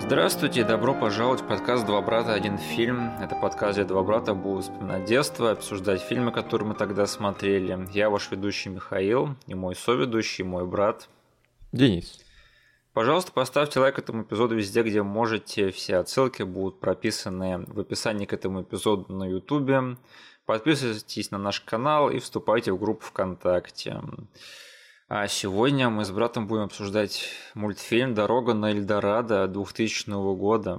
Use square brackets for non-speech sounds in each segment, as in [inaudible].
Здравствуйте, добро пожаловать в подкаст «Два брата, один фильм». Это подкаст, где два брата будут вспоминать детство, обсуждать фильмы, которые мы тогда смотрели. Я ваш ведущий Михаил, и мой соведущий, мой брат. Денис. Пожалуйста, поставьте лайк этому эпизоду везде, где можете. Все отсылки будут прописаны в описании к этому эпизоду на YouTube. Подписывайтесь на наш канал и вступайте в группу ВКонтакте. А сегодня мы с братом будем обсуждать мультфильм «Дорога на Эльдорадо» 2000 года.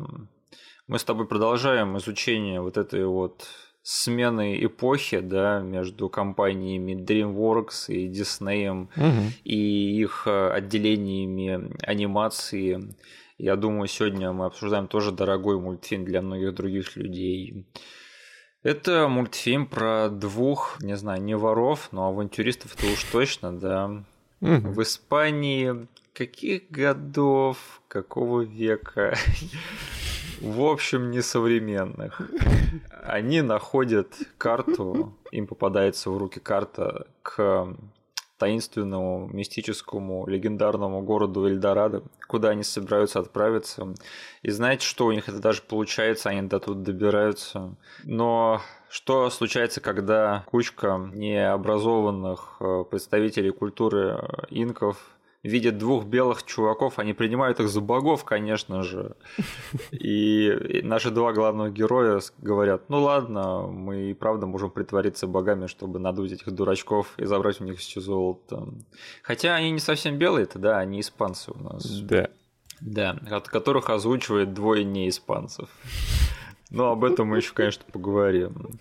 Мы с тобой продолжаем изучение вот этой вот смены эпохи, да, между компаниями DreamWorks и Disney угу. и их э, отделениями анимации. Я думаю, сегодня мы обсуждаем тоже дорогой мультфильм для многих других людей. Это мультфильм про двух, не знаю, не воров, но авантюристов-то уж точно, да, Угу. В Испании каких годов, какого века? [laughs] В общем, несовременных. Они находят карту, им попадается в руки карта к таинственному, мистическому, легендарному городу Эльдорадо, куда они собираются отправиться. И знаете, что у них это даже получается, они до туда добираются. Но что случается, когда кучка необразованных э, представителей культуры э, инков видят двух белых чуваков, они принимают их за богов, конечно же. И наши два главных героя говорят, ну ладно, мы и правда можем притвориться богами, чтобы надуть этих дурачков и забрать у них все золото. Хотя они не совсем белые, это да, они испанцы у нас. Да. Да, от которых озвучивает двое не испанцев. Ну, об этом мы еще, конечно, поговорим.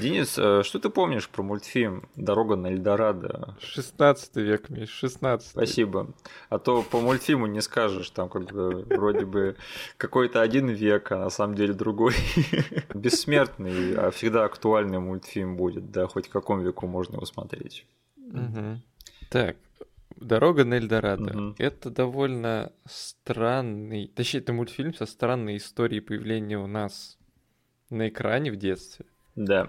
Денис, э, что ты помнишь про мультфильм «Дорога на Эльдорадо»? 16 век, Миш, 16 Спасибо. А то по мультфильму не скажешь, там как бы вроде бы какой-то один век, а на самом деле другой. Бессмертный, а всегда актуальный мультфильм будет, да, хоть в каком веку можно его смотреть. Угу. Так, Дорога на Эльдорадо. Угу. Это довольно странный, точнее, это мультфильм со странной историей появления у нас на экране в детстве. Да.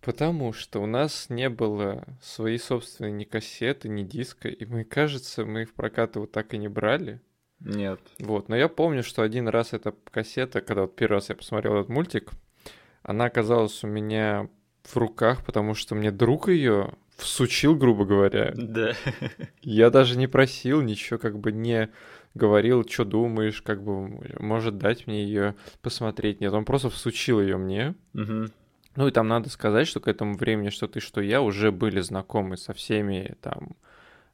Потому что у нас не было своей собственной ни кассеты, ни диска, и мы, кажется, мы в прокат его так и не брали. Нет. Вот, но я помню, что один раз эта кассета, когда вот первый раз я посмотрел этот мультик, она оказалась у меня в руках, потому что мне друг ее всучил, грубо говоря. Да. Я даже не просил, ничего как бы не говорил, что думаешь, как бы может дать мне ее посмотреть. Нет, он просто всучил ее мне. Угу. Ну и там надо сказать, что к этому времени что ты, что я уже были знакомы со всеми там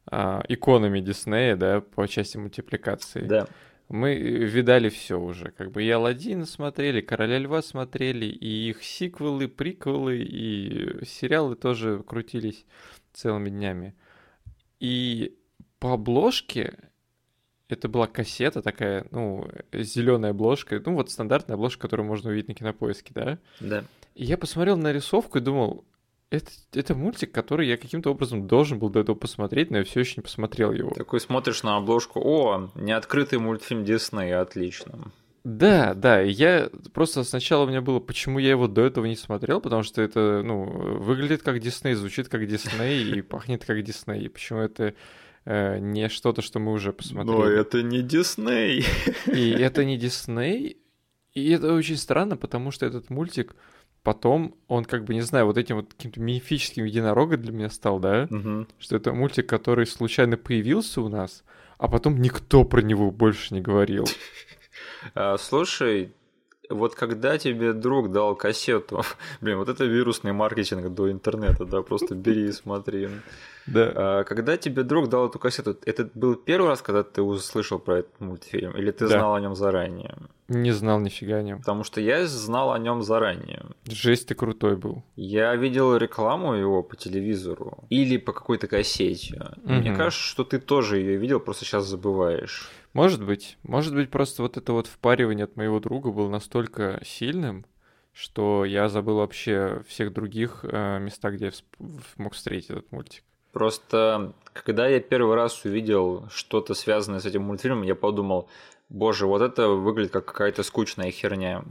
а, иконами Диснея, да, по части мультипликации. Да. Мы видали все уже, как бы и Алладин смотрели, Короля Льва смотрели, и их сиквелы, приквелы, и сериалы тоже крутились целыми днями. И по обложке это была кассета такая, ну, зеленая обложка, ну, вот стандартная обложка, которую можно увидеть на кинопоиске, да? Да. И я посмотрел на рисовку и думал, это, это мультик, который я каким-то образом должен был до этого посмотреть, но я все еще не посмотрел его. Такой смотришь на обложку, о, неоткрытый мультфильм Дисней, отлично. Да, да, я просто сначала у меня было, почему я его до этого не смотрел, потому что это, ну, выглядит как Дисней, звучит как Дисней и пахнет как Дисней. Почему это э, не что-то, что мы уже посмотрели. Но это не Дисней. И это не Дисней. И это очень странно, потому что этот мультик потом он как бы, не знаю, вот этим вот каким-то мифическим единорогом для меня стал, да? Угу. Что это мультик, который случайно появился у нас, а потом никто про него больше не говорил. А, слушай, вот когда тебе друг дал кассету, [laughs] блин, вот это вирусный маркетинг до интернета, да, просто бери и смотри. Да. А, когда тебе друг дал эту кассету, это был первый раз, когда ты услышал про этот мультфильм, или ты да. знал о нем заранее? Не знал нифига о нем. Потому что я знал о нем заранее. Жесть, ты крутой был. Я видел рекламу его по телевизору или по какой-то кассете. Угу. Мне кажется, что ты тоже ее видел, просто сейчас забываешь. Может быть. Может быть, просто вот это вот впаривание от моего друга было настолько сильным, что я забыл вообще всех других э, местах, где я мог встретить этот мультик. Просто, когда я первый раз увидел что-то связанное с этим мультфильмом, я подумал, боже, вот это выглядит как какая-то скучная херня.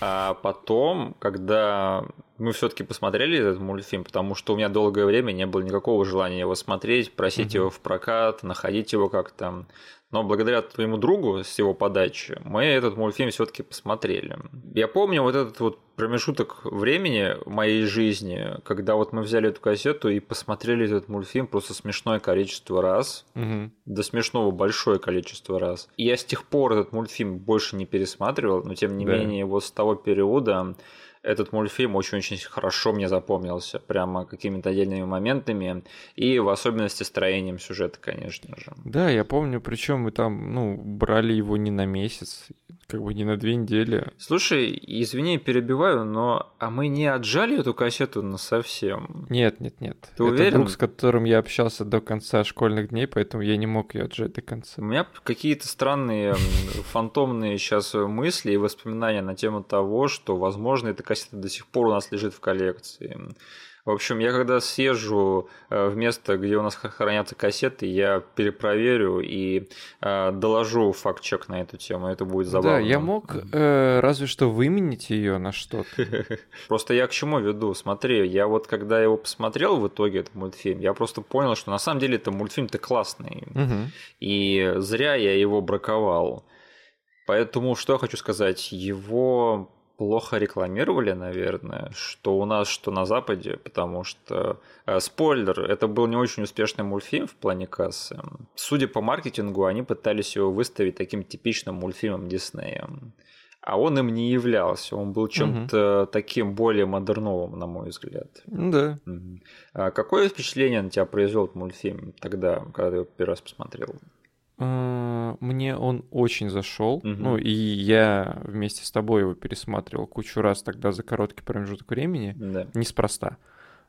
А потом, когда мы все-таки посмотрели этот мультфильм, потому что у меня долгое время не было никакого желания его смотреть, просить угу. его в прокат, находить его как-то. Но благодаря твоему другу с его подачи мы этот мультфильм все-таки посмотрели. Я помню вот этот вот промежуток времени в моей жизни, когда вот мы взяли эту кассету и посмотрели этот мультфильм просто смешное количество раз, угу. до смешного большое количество раз. И я с тех пор этот мультфильм больше не пересматривал, но тем не да. менее вот с того периода этот мультфильм очень-очень хорошо мне запомнился, прямо какими-то отдельными моментами, и в особенности строением сюжета, конечно же. Да, я помню, причем мы там, ну, брали его не на месяц, как бы не на две недели. Слушай, извини, перебиваю, но а мы не отжали эту кассету на совсем? Нет, нет, нет. Ты Это уверен? друг, с которым я общался до конца школьных дней, поэтому я не мог ее отжать до конца. У меня какие-то странные фантомные сейчас мысли и воспоминания на тему того, что, возможно, эта кассета до сих пор у нас лежит в коллекции. В общем, я когда съезжу э, в место, где у нас хранятся кассеты, я перепроверю и э, доложу факт-чек на эту тему. Это будет забавно. Да, я мог э, разве что выменить ее на что-то. [laughs] Просто я к чему веду? Смотри, я вот когда его посмотрел в итоге, этот мультфильм, я просто понял, что на самом деле это мультфильм-то классный. И зря я его браковал. Поэтому что я хочу сказать? Его плохо рекламировали, наверное, что у нас, что на Западе, потому что, э, спойлер, это был не очень успешный мультфильм в плане кассы. Судя по маркетингу, они пытались его выставить таким типичным мультфильмом Диснея. А он им не являлся, он был чем-то угу. таким более модерновым, на мой взгляд. Ну да. Угу. А какое впечатление на тебя произвел мультфильм тогда, когда ты его первый раз посмотрел? А, мне он очень зашел. Угу. Ну, и я вместе с тобой его пересматривал кучу раз тогда за короткий промежуток времени. Да. Неспроста.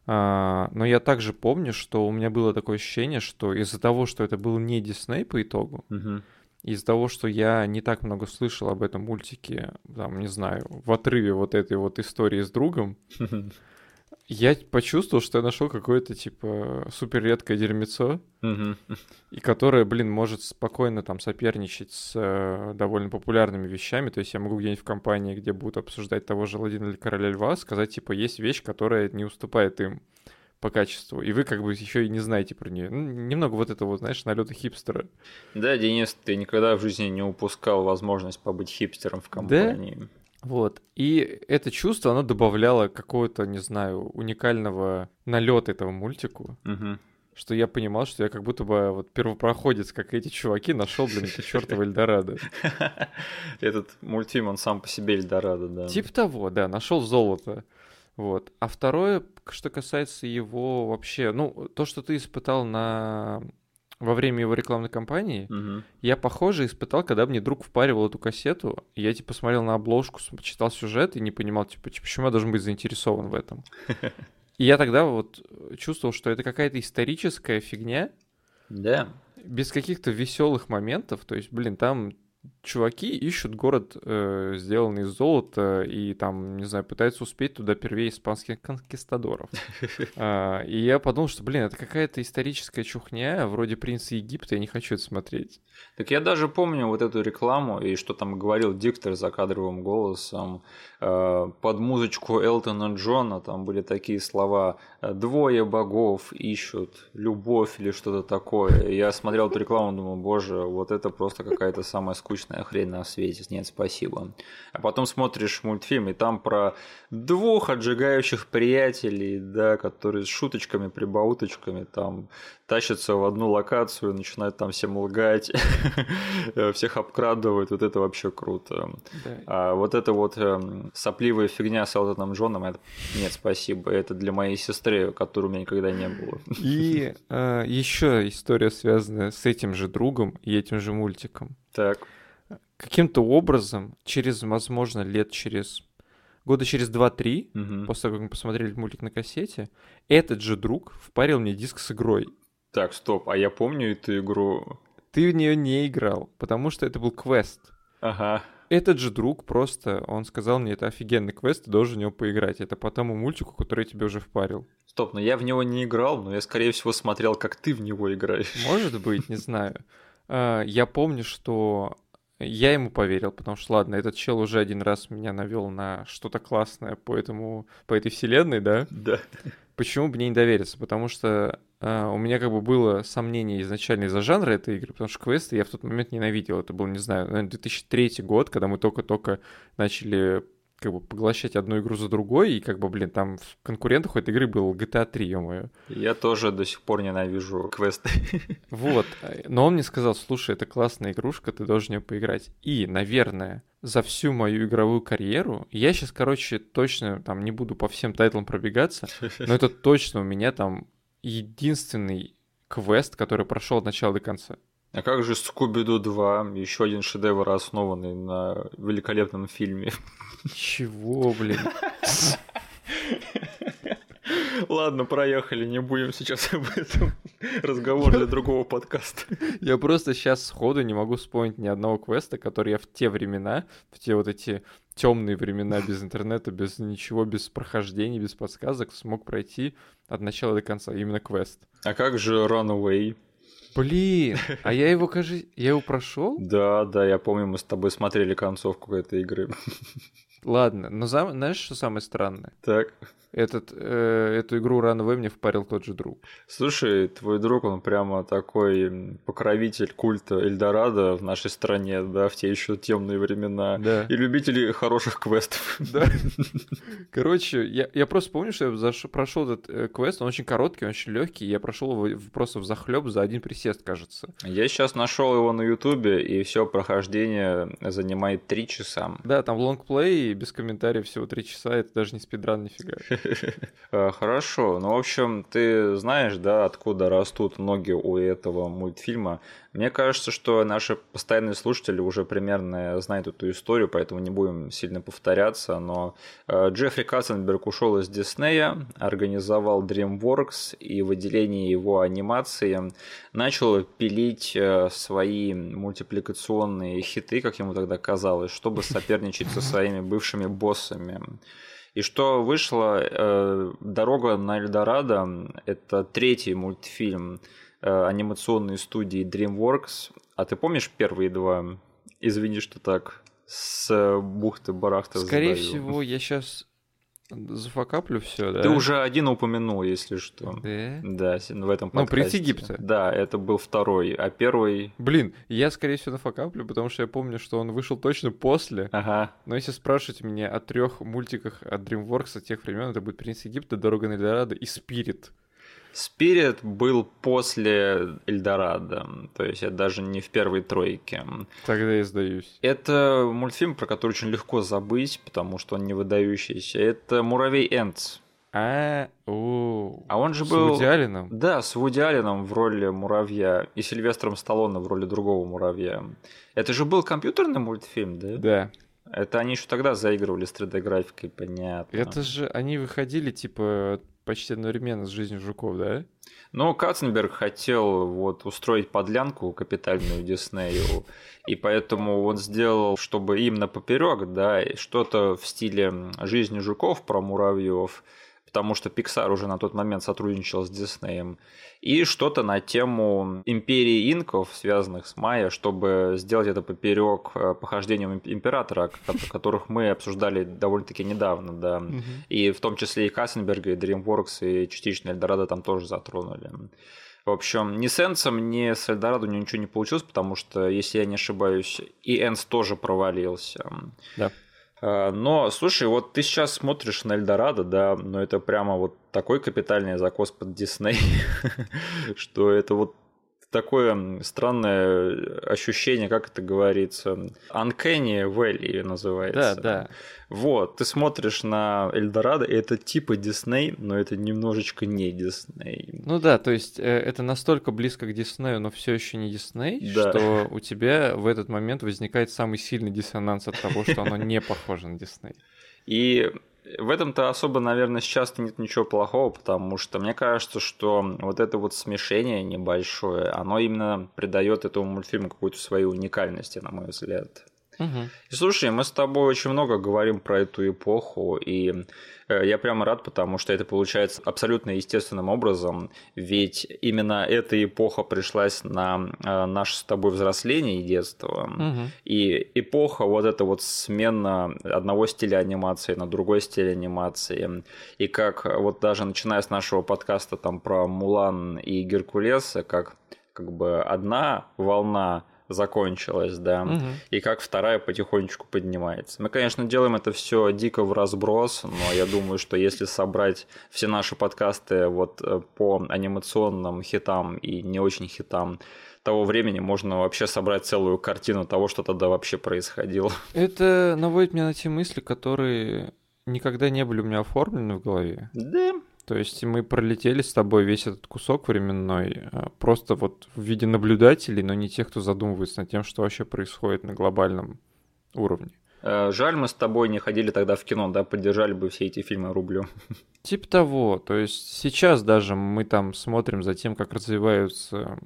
А, но я также помню, что у меня было такое ощущение, что из-за того, что это был не Дисней по итогу, угу. из-за того, что я не так много слышал об этом мультике, там, не знаю, в отрыве вот этой вот истории с другом, [laughs] я почувствовал, что я нашел какое-то, типа, супер редкое дерьмецо, и которое, блин, может спокойно там соперничать с э, довольно популярными вещами. То есть я могу где-нибудь в компании, где будут обсуждать того же Аладдина или Короля Льва, сказать, типа, есть вещь, которая не уступает им по качеству, и вы как бы еще и не знаете про нее. Ну, немного вот этого, знаешь, налета хипстера. Да, Денис, ты никогда в жизни не упускал возможность побыть хипстером в компании. Да? Вот. И это чувство, оно добавляло какого-то, не знаю, уникального налета этому мультику. Угу. Что я понимал, что я как будто бы вот первопроходец, как эти чуваки, нашел, блин, это чертова Эльдорадо. [laughs] Этот мультфильм, он сам по себе Эльдорадо, да. Тип того, да, нашел золото. Вот. А второе, что касается его вообще, ну, то, что ты испытал на во время его рекламной кампании, угу. я, похоже, испытал, когда мне друг впаривал эту кассету, и я, типа, смотрел на обложку, читал сюжет и не понимал, типа, почему я должен быть заинтересован в этом. [laughs] И я тогда вот чувствовал, что это какая-то историческая фигня. Да. Без каких-то веселых моментов. То есть, блин, там чуваки ищут город, э, сделанный из золота, и там, не знаю, пытаются успеть туда первее испанских конкистадоров. [laughs] А, и я подумал, что, блин, это какая-то историческая чухня, вроде «Принца Египта», я не хочу это смотреть. Так я даже помню вот эту рекламу, и что там говорил диктор за кадровым голосом, э, под музычку Элтона Джона там были такие слова «двое богов ищут любовь» или что-то такое. И я смотрел эту рекламу, думал, боже, вот это просто какая-то самая скучная скучная хрень на свете. Нет, спасибо. А потом смотришь мультфильм, и там про двух отжигающих приятелей, да, которые с шуточками, прибауточками там тащатся в одну локацию, начинают там всем лгать, [laughs] всех обкрадывают. Вот это вообще круто. А вот это вот эм, сопливая фигня с Элтоном Джоном, это... нет, спасибо. Это для моей сестры, которой у меня никогда не было. И э, еще история, связанная с этим же другом и этим же мультиком. Так каким-то образом, через, возможно, лет через года через 2-3, угу. после того, как мы посмотрели мультик на кассете, этот же друг впарил мне диск с игрой. Так, стоп, а я помню эту игру. Ты в нее не играл, потому что это был квест. Ага. Этот же друг просто, он сказал мне, это офигенный квест, ты должен в него поиграть. Это по тому мультику, который я тебе уже впарил. Стоп, но я в него не играл, но я, скорее всего, смотрел, как ты в него играешь. Может быть, не знаю. А, я помню, что я ему поверил, потому что, ладно, этот чел уже один раз меня навел на что-то классное по этому, по этой вселенной, да? Да. Почему бы мне не довериться? Потому что э, у меня как бы было сомнение изначально из-за жанра этой игры, потому что квесты я в тот момент ненавидел. Это был, не знаю, наверное, 2003 год, когда мы только-только начали как бы поглощать одну игру за другой, и как бы, блин, там в конкурентах у этой игры был GTA 3, ё-моё. Я тоже до сих пор ненавижу квесты. [laughs] Вот, но он мне сказал, слушай, это классная игрушка, ты должен в нее поиграть. И, наверное, за всю мою игровую карьеру, я сейчас, короче, точно там не буду по всем тайтлам пробегаться, но это [laughs] точно у меня там единственный квест, который прошел от начала до конца. А как же Скуби-Ду 2, еще один шедевр, основанный на великолепном фильме? Чего, блин? Ладно, проехали, не будем сейчас об этом. Разговор для другого подкаста. Я просто сейчас сходу не могу вспомнить ни одного квеста, который я в те времена, в те вот эти темные времена без интернета, без ничего, без прохождений, без подсказок смог пройти от начала до конца. Именно квест. А как же Runaway? Блин, а я его, кажется, я его прошел? Да, да, я помню, мы с тобой смотрели концовку этой игры. Ладно, но знаешь, что самое странное? Так этот, э, эту игру Runaway мне впарил тот же друг. Слушай, твой друг, он прямо такой покровитель культа Эльдорадо в нашей стране, да, в те еще темные времена. Да. И любители хороших квестов. Да. Короче, я, я просто помню, что я заш... прошел этот э, квест, он очень короткий, он очень легкий, я прошел его просто в захлеб за один присест, кажется. Я сейчас нашел его на Ютубе, и все прохождение занимает три часа. Да, там лонгплей без комментариев всего три часа, это даже не спидран нифига. [laughs] Э, хорошо. Ну, в общем, ты знаешь, да, откуда растут ноги у этого мультфильма. Мне кажется, что наши постоянные слушатели уже примерно знают эту историю, поэтому не будем сильно повторяться. Но э, Джеффри Катценберг ушел из Диснея, организовал DreamWorks и в отделении его анимации начал пилить э, свои мультипликационные хиты, как ему тогда казалось, чтобы [laughs] соперничать со своими бывшими боссами. И что вышло э, «Дорога на Эльдорадо» — это третий мультфильм анимационной студии DreamWorks. А ты помнишь первые два? Извини, что так с бухты-барахты Скорее задаю. всего, я сейчас Зафакаплю все, да? Ты уже один упомянул, если что. Да? Да, в этом подкасте. Ну, «Принц Египта». Да, это был второй, а первый... Блин, я, скорее всего, нафакаплю, потому что я помню, что он вышел точно после. Ага. Но если спрашивать меня о трех мультиках от DreamWorks тех времен, это будет «Принц Египта», «Дорога на Эльдорадо» и «Спирит». Спирит был после Эльдорадо, то есть это даже не в первой тройке. Тогда я сдаюсь. Это мультфильм, про который очень легко забыть, потому что он не выдающийся. Это «Муравей Энтс». А, о, А он же с был... Вуди Алленом? Да, с Вуди Алленом в роли муравья и Сильвестром Сталлоне в роли другого муравья. Это же был компьютерный мультфильм, да? Да. Это они еще тогда заигрывали с 3D-графикой, понятно. Это же они выходили, типа, почти одновременно с «Жизнью жуков», да? Но Катценберг хотел вот устроить подлянку капитальную Диснею, и поэтому он сделал, чтобы им на поперек, да, что-то в стиле жизни жуков про муравьев, потому что Pixar уже на тот момент сотрудничал с Диснеем, и что-то на тему империи инков, связанных с майя, чтобы сделать это поперек э, похождением императора, которых мы обсуждали довольно-таки недавно, да. И в том числе и Кассенберга, и DreamWorks, и частично Эльдорадо там тоже затронули. В общем, ни с Энсом, ни с Эльдорадо ничего не получилось, потому что, если я не ошибаюсь, и Энс тоже провалился. Да. А, но, слушай, вот ты сейчас смотришь на Эльдорадо, да, но это прямо вот такой капитальный закос под Дисней, [laughs] что это вот такое странное ощущение, как это говорится, uncanny valley называется. Да, да. Вот, ты смотришь на Эльдорадо, и это типа Дисней, но это немножечко не Дисней. Ну да, то есть э, это настолько близко к Диснею, но все еще не Дисней, Да. что у тебя в этот момент возникает самый сильный диссонанс от того, что оно не похоже на Дисней. И в этом-то особо, наверное, сейчас нет ничего плохого, потому что мне кажется, что вот это вот смешение небольшое, оно именно придает этому мультфильму какую-то свою уникальность, на мой взгляд. Угу. И слушай, мы с тобой очень много говорим про эту эпоху, и я прямо рад, потому что это получается абсолютно естественным образом, ведь именно эта эпоха пришлась на э, наше с тобой взросление и детство. Угу. И эпоха вот эта вот смена одного стиля анимации на другой стиль анимации. И как вот даже начиная с нашего подкаста там про Мулан и Геркулеса, как как бы одна волна закончилась, да, Угу. и как вторая потихонечку поднимается. Мы, конечно, делаем это все дико в разброс, но я думаю, что если собрать все наши подкасты вот э, по анимационным хитам и не очень хитам того времени, можно вообще собрать целую картину того, что тогда вообще происходило. Это наводит меня на те мысли, которые никогда не были у меня оформлены в голове. Да, То есть мы пролетели с тобой весь этот кусок временной, а, просто вот в виде наблюдателей, но не тех, кто задумывается над тем, что вообще происходит на глобальном уровне. Э, Жаль, мы с тобой не ходили тогда в кино, да, поддержали бы все эти фильмы рублем. Типа того, то есть сейчас даже мы там смотрим за тем, как развиваются,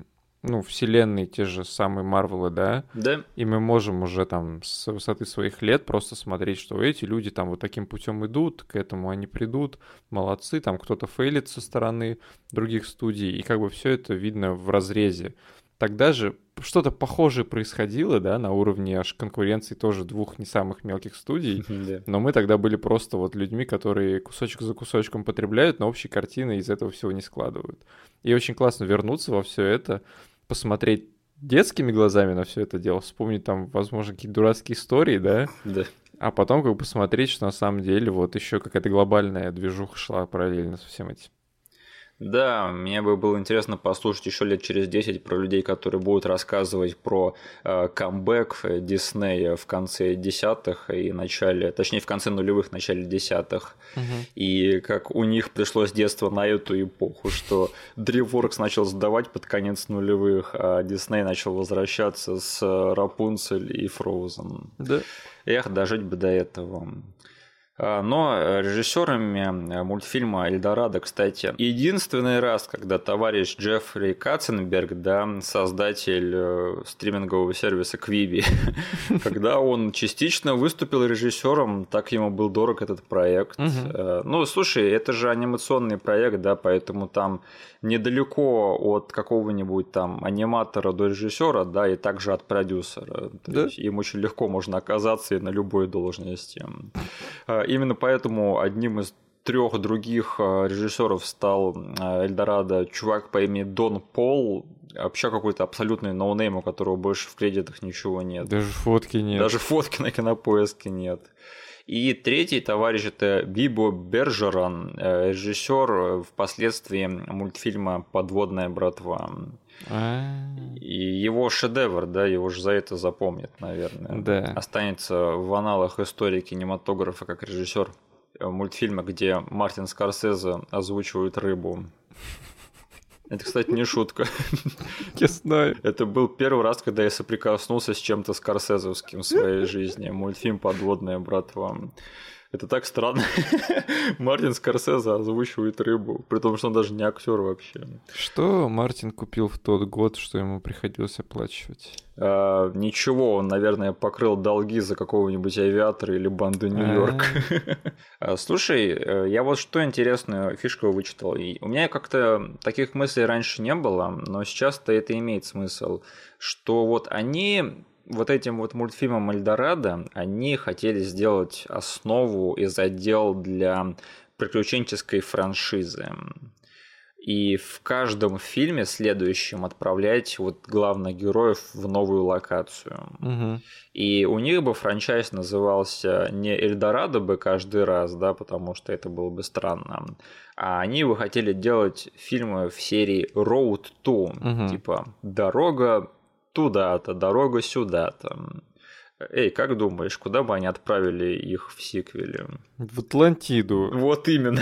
ну, вселенные те же самые Марвелы, да, Да, и мы можем уже там с высоты своих лет просто смотреть, что эти люди там вот таким путем идут, к этому они придут, молодцы, там кто-то фейлит со стороны других студий, и как бы все это видно в разрезе. Тогда же что-то похожее происходило, да, на уровне аж конкуренции тоже двух не самых мелких студий, [laughs] но мы тогда были просто вот людьми, которые кусочек за кусочком потребляют, но общей картины из этого всего не складывают. И очень классно вернуться во все это, посмотреть детскими глазами на все это дело, вспомнить там, возможно, какие-то дурацкие истории, да, да. а потом как бы посмотреть, что на самом деле вот еще какая-то глобальная движуха шла параллельно со всем этим. Да, мне бы было интересно послушать еще лет через 10 про людей, которые будут рассказывать про э, камбэк Диснея в конце десятых и начале, точнее в конце нулевых, начале десятых, и как у них пришлось детство на эту эпоху, что DreamWorks начал сдавать под конец нулевых, а Дисней начал возвращаться с Рапунцель и Фроузен. Да. Эх, дожить бы до этого. А, Но режиссерами мультфильма «Эльдорадо», кстати, единственный раз, когда товарищ Джеффри Катценберг, да, создатель э, стримингового сервиса Quibi, [laughs] когда он частично выступил режиссером, так ему был дорог этот проект. Э, Ну, слушай, это же анимационный проект, да, поэтому там недалеко от какого-нибудь там аниматора до режиссера, да, и также от продюсера. То Да. есть им очень легко можно оказаться и на любой должности. Именно поэтому одним из трех других а, режиссеров стал а, Эльдорадо чувак по имени Дон Пол, вообще какой-то абсолютный no-name, у которого больше в кредитах ничего нет. Даже фотки нет. Даже фотки на кинопоиске нет. И третий товарищ это Бибо Бержеран, э, режиссер э, впоследствии мультфильма «Подводная братва». А, И его шедевр, да, его же за это запомнят, наверное. Да. Останется в анналах истории кинематографа как режиссер э, мультфильма, где Мартин Скорсезе озвучивает рыбу. Это, кстати, не шутка. Я знаю. Это был первый раз, когда я соприкоснулся с чем-то скорсезовским в своей жизни. Мультфильм «Подводная братва». Это так странно. [laughs] Мартин Скорсезе озвучивает рыбу, при том, что он даже не актер вообще. Что Мартин купил в тот год, что ему приходилось оплачивать? А, ничего, он, наверное, покрыл долги за какого-нибудь авиатора или банду Нью-Йорк. А, [laughs] Слушай, э, я вот что интересную фишку вычитал. И у меня как-то таких мыслей раньше не было, но сейчас-то это имеет смысл, что вот они вот этим вот мультфильмом Эльдорадо, они хотели сделать основу и задел для приключенческой франшизы. И в каждом фильме следующем отправлять вот главных героев в новую локацию. Мгм. И у них бы франчайз назывался не Эльдорадо бы каждый раз, да, потому что это было бы странно, а они бы хотели делать фильмы в серии Road to, Мгм. типа «Дорога туда-то, дорога сюда-то». Эй, как думаешь, куда бы они отправили их в сиквеле? В Атлантиду. Вот именно.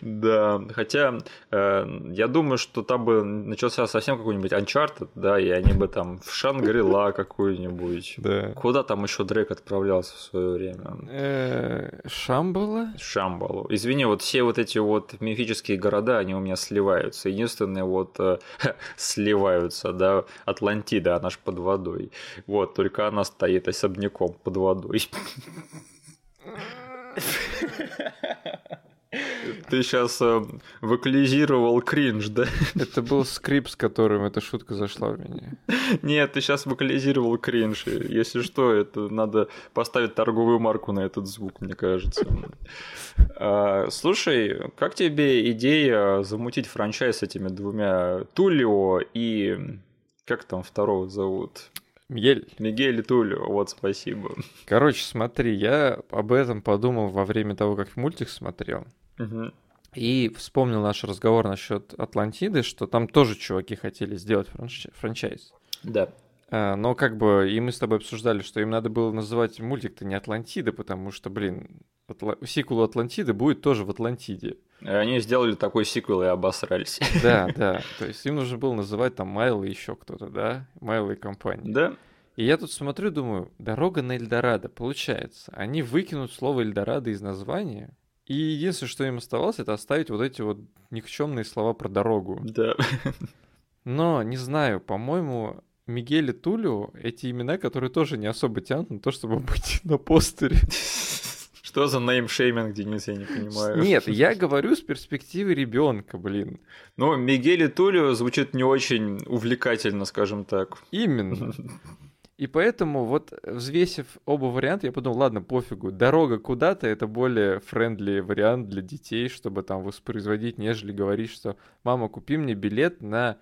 Да, хотя э, я думаю, что там бы начался совсем какой-нибудь Uncharted, да, и они бы там в Шангрила какую-нибудь. Да. Куда там еще Дрейк отправлялся в свое время? Э, Шамбала? Шамбалу. Извини, вот все вот эти вот мифические города, они у меня сливаются. Единственное, вот э, [laughs] сливаются, да, Атлантида, она ж под водой. Вот, только только она стоит особняком под водой. Ты сейчас э, вокализировал кринж, да? Это был скрип, с которым эта шутка зашла в меня. Нет, ты сейчас вокализировал кринж. Если что, это надо поставить торговую марку на этот звук, мне кажется. А, слушай, как тебе идея замутить франчайз с этими двумя Тулио и как там второго зовут? Мигель. Мигель и Тулио, вот спасибо. Короче, смотри, я об этом подумал во время того, как мультик смотрел. Угу. И вспомнил наш разговор насчет Атлантиды, что там тоже чуваки хотели сделать франч... франчайз. Да. А, но как бы и мы с тобой обсуждали, что им надо было называть мультик-то не Атлантида, потому что, блин, Атла... сиквел Атлантиды будет тоже в Атлантиде. Они сделали такой сиквел и обосрались. [laughs] Да, да. То есть им нужно было называть там Майл и еще кто-то, да? Майл и компания. Да. И я тут смотрю, думаю, дорога на Эльдорадо, получается. Они выкинут слово Эльдорадо из названия, и единственное, что им оставалось, это оставить вот эти вот никчемные слова про дорогу. Да. [laughs] Но, не знаю, по-моему, Мигель и Тулио — эти имена, которые тоже не особо тянут на то, чтобы быть [laughs] на постере. Что за name-shaming, Денис, я не понимаю. Нет, я говорю с перспективы ребенка, блин. Ну, Мигель и Тулио звучит не очень увлекательно, скажем так. Именно. [laughs] И поэтому вот взвесив оба варианта, я подумал, ладно, пофигу, дорога куда-то это более friendly вариант для детей, чтобы там воспроизводить, нежели говорить, что мама, купи мне билет на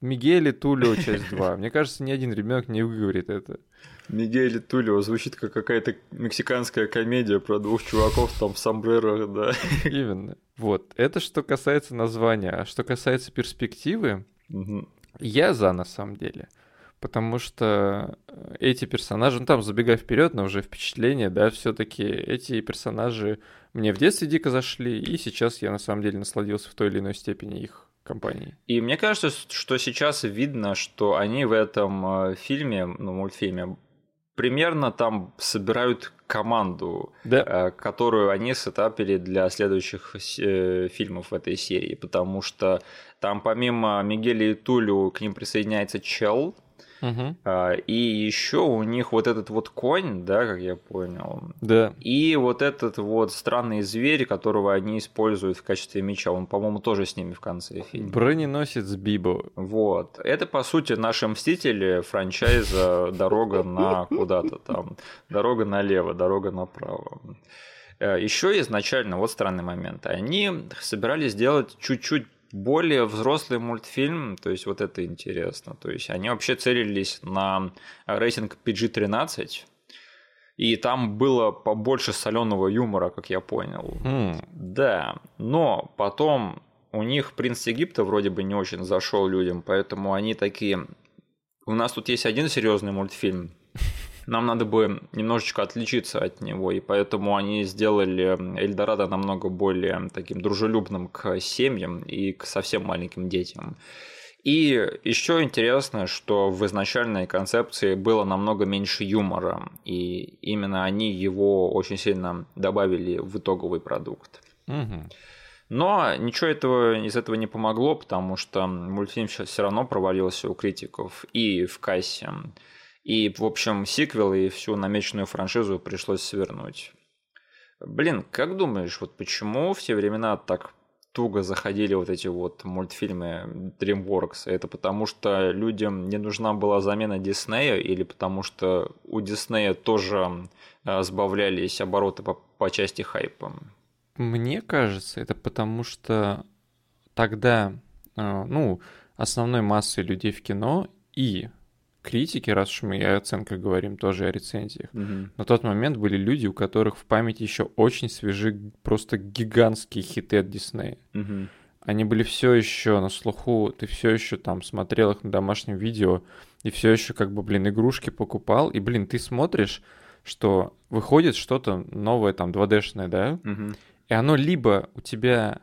Мигель и Тулио часть 2. Мне кажется, ни один ребенок не выговорит это. Мигель Тулио звучит как какая-то мексиканская комедия про двух чуваков там в сомбрерах, да. Именно. Вот. Это что касается названия. А что касается перспективы, я за на самом деле. Потому что э, эти персонажи, ну там забегая вперед, но уже впечатление, да, все-таки эти персонажи мне в детстве дико зашли, и сейчас я на самом деле насладился в той или иной степени их компанией. И мне кажется, что сейчас видно, что они в этом э, фильме, ну, мультфильме, примерно там собирают команду, Да. э, которую они сетапили для следующих э, фильмов в этой серии, потому что там помимо Мигеля и Тулю к ним присоединяется Чел, Мгм. а, и еще у них вот этот вот конь, да, как я понял, Да. и вот этот вот странный зверь, которого они используют в качестве меча, он, по-моему, тоже с ними в конце фильма. Броненосец Бибо. Вот. Это, по сути, наши мстители франчайза «Дорога на куда-то там». Дорога налево, дорога направо. Еще изначально, вот странный момент, они собирались сделать чуть-чуть более взрослый мультфильм, то есть вот это интересно. То есть они вообще целились на рейтинг PG-13, и там было побольше соленого юмора, как я понял. М, Да, но потом у них принц Египта вроде бы не очень зашел людям, поэтому они такие. У нас тут есть один серьезный мультфильм. Нам надо бы немножечко отличиться от него, и поэтому они сделали Эльдорадо намного более таким дружелюбным к семьям и к совсем маленьким детям. И еще интересно, что в изначальной концепции было намного меньше юмора, и именно они его очень сильно добавили в итоговый продукт. мгм. Но ничего этого, из этого не помогло, потому что мультфильм все равно провалился у критиков и в кассе. И, в общем, сиквел и всю намеченную франшизу пришлось свернуть. Блин, как думаешь, вот почему в те времена так туго заходили вот эти вот мультфильмы DreamWorks? Это потому что людям не нужна была замена Диснея или потому что у Диснея тоже э, сбавлялись обороты по, по части хайпа? Мне кажется, это потому что тогда, э, ну, основной массой людей в кино и критики, раз уж мы и о оценках говорим, тоже о рецензиях, на тот момент были люди, у которых в памяти еще очень свежи просто гигантские хиты от Диснея. Мгм. Они были все еще на слуху, ты все еще там смотрел их на домашнем видео, и все еще как бы, блин, игрушки покупал, и, блин, ты смотришь, что выходит что-то новое, там, 2D-шное, да, Мгм. и оно либо у тебя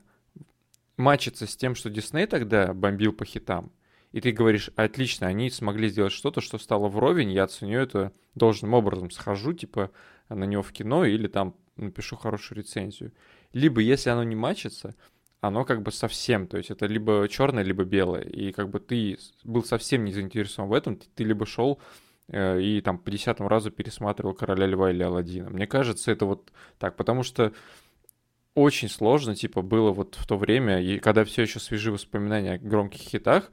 мачится с тем, что Дисней тогда бомбил по хитам, и ты говоришь, отлично, они смогли сделать что-то, что стало вровень, я оценю это должным образом, схожу, типа, на него в кино или там напишу хорошую рецензию. Либо, если оно не мачится, оно как бы совсем, то есть это либо черное, либо белое, и как бы ты был совсем не заинтересован в этом, ты, ты либо шел э, и там по десятому разу пересматривал «Короля льва» или «Аладдина». Мне кажется, это вот так, потому что очень сложно, типа, было вот в то время, и когда все еще свежи воспоминания о громких хитах,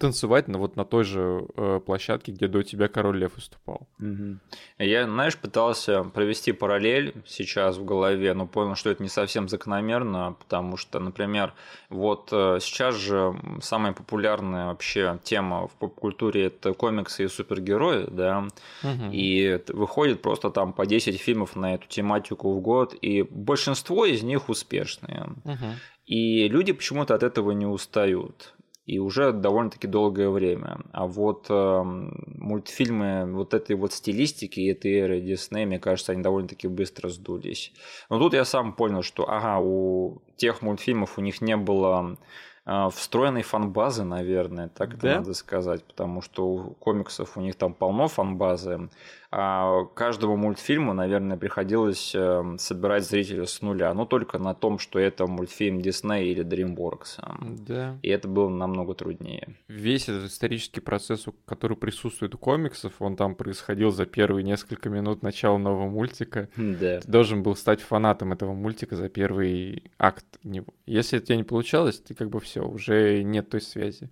танцевать на вот на той же э, площадке, где до тебя Король Лев выступал. Угу. Я, знаешь, пытался провести параллель сейчас в голове, но понял, что это не совсем закономерно, потому что, например, вот э, сейчас же самая популярная вообще тема в поп-культуре это комиксы и супергерои, да, угу. и выходит просто там по 10 фильмов на эту тематику в год, и большинство из них успешные. Угу. И люди почему-то от этого не устают и уже довольно-таки долгое время. А вот э, мультфильмы вот этой вот стилистики, этой эры Диснея, мне кажется, они довольно-таки быстро сдулись. Но тут я сам понял, что ага, у тех мультфильмов у них не было э, встроенной фан-базы, наверное, так да? надо сказать, потому что у комиксов у них там полно фан-базы, каждому мультфильму, наверное, приходилось эм, собирать зрителя с нуля, но только на том, что это мультфильм Disney или DreamWorks. Да. И это было намного труднее. Весь этот исторический процесс, который присутствует у комиксов, он там происходил за первые несколько минут начала нового мультика. Да. Ты должен был стать фанатом этого мультика за первый акт него. Если это тебе не получалось, ты как бы все, уже нет той связи.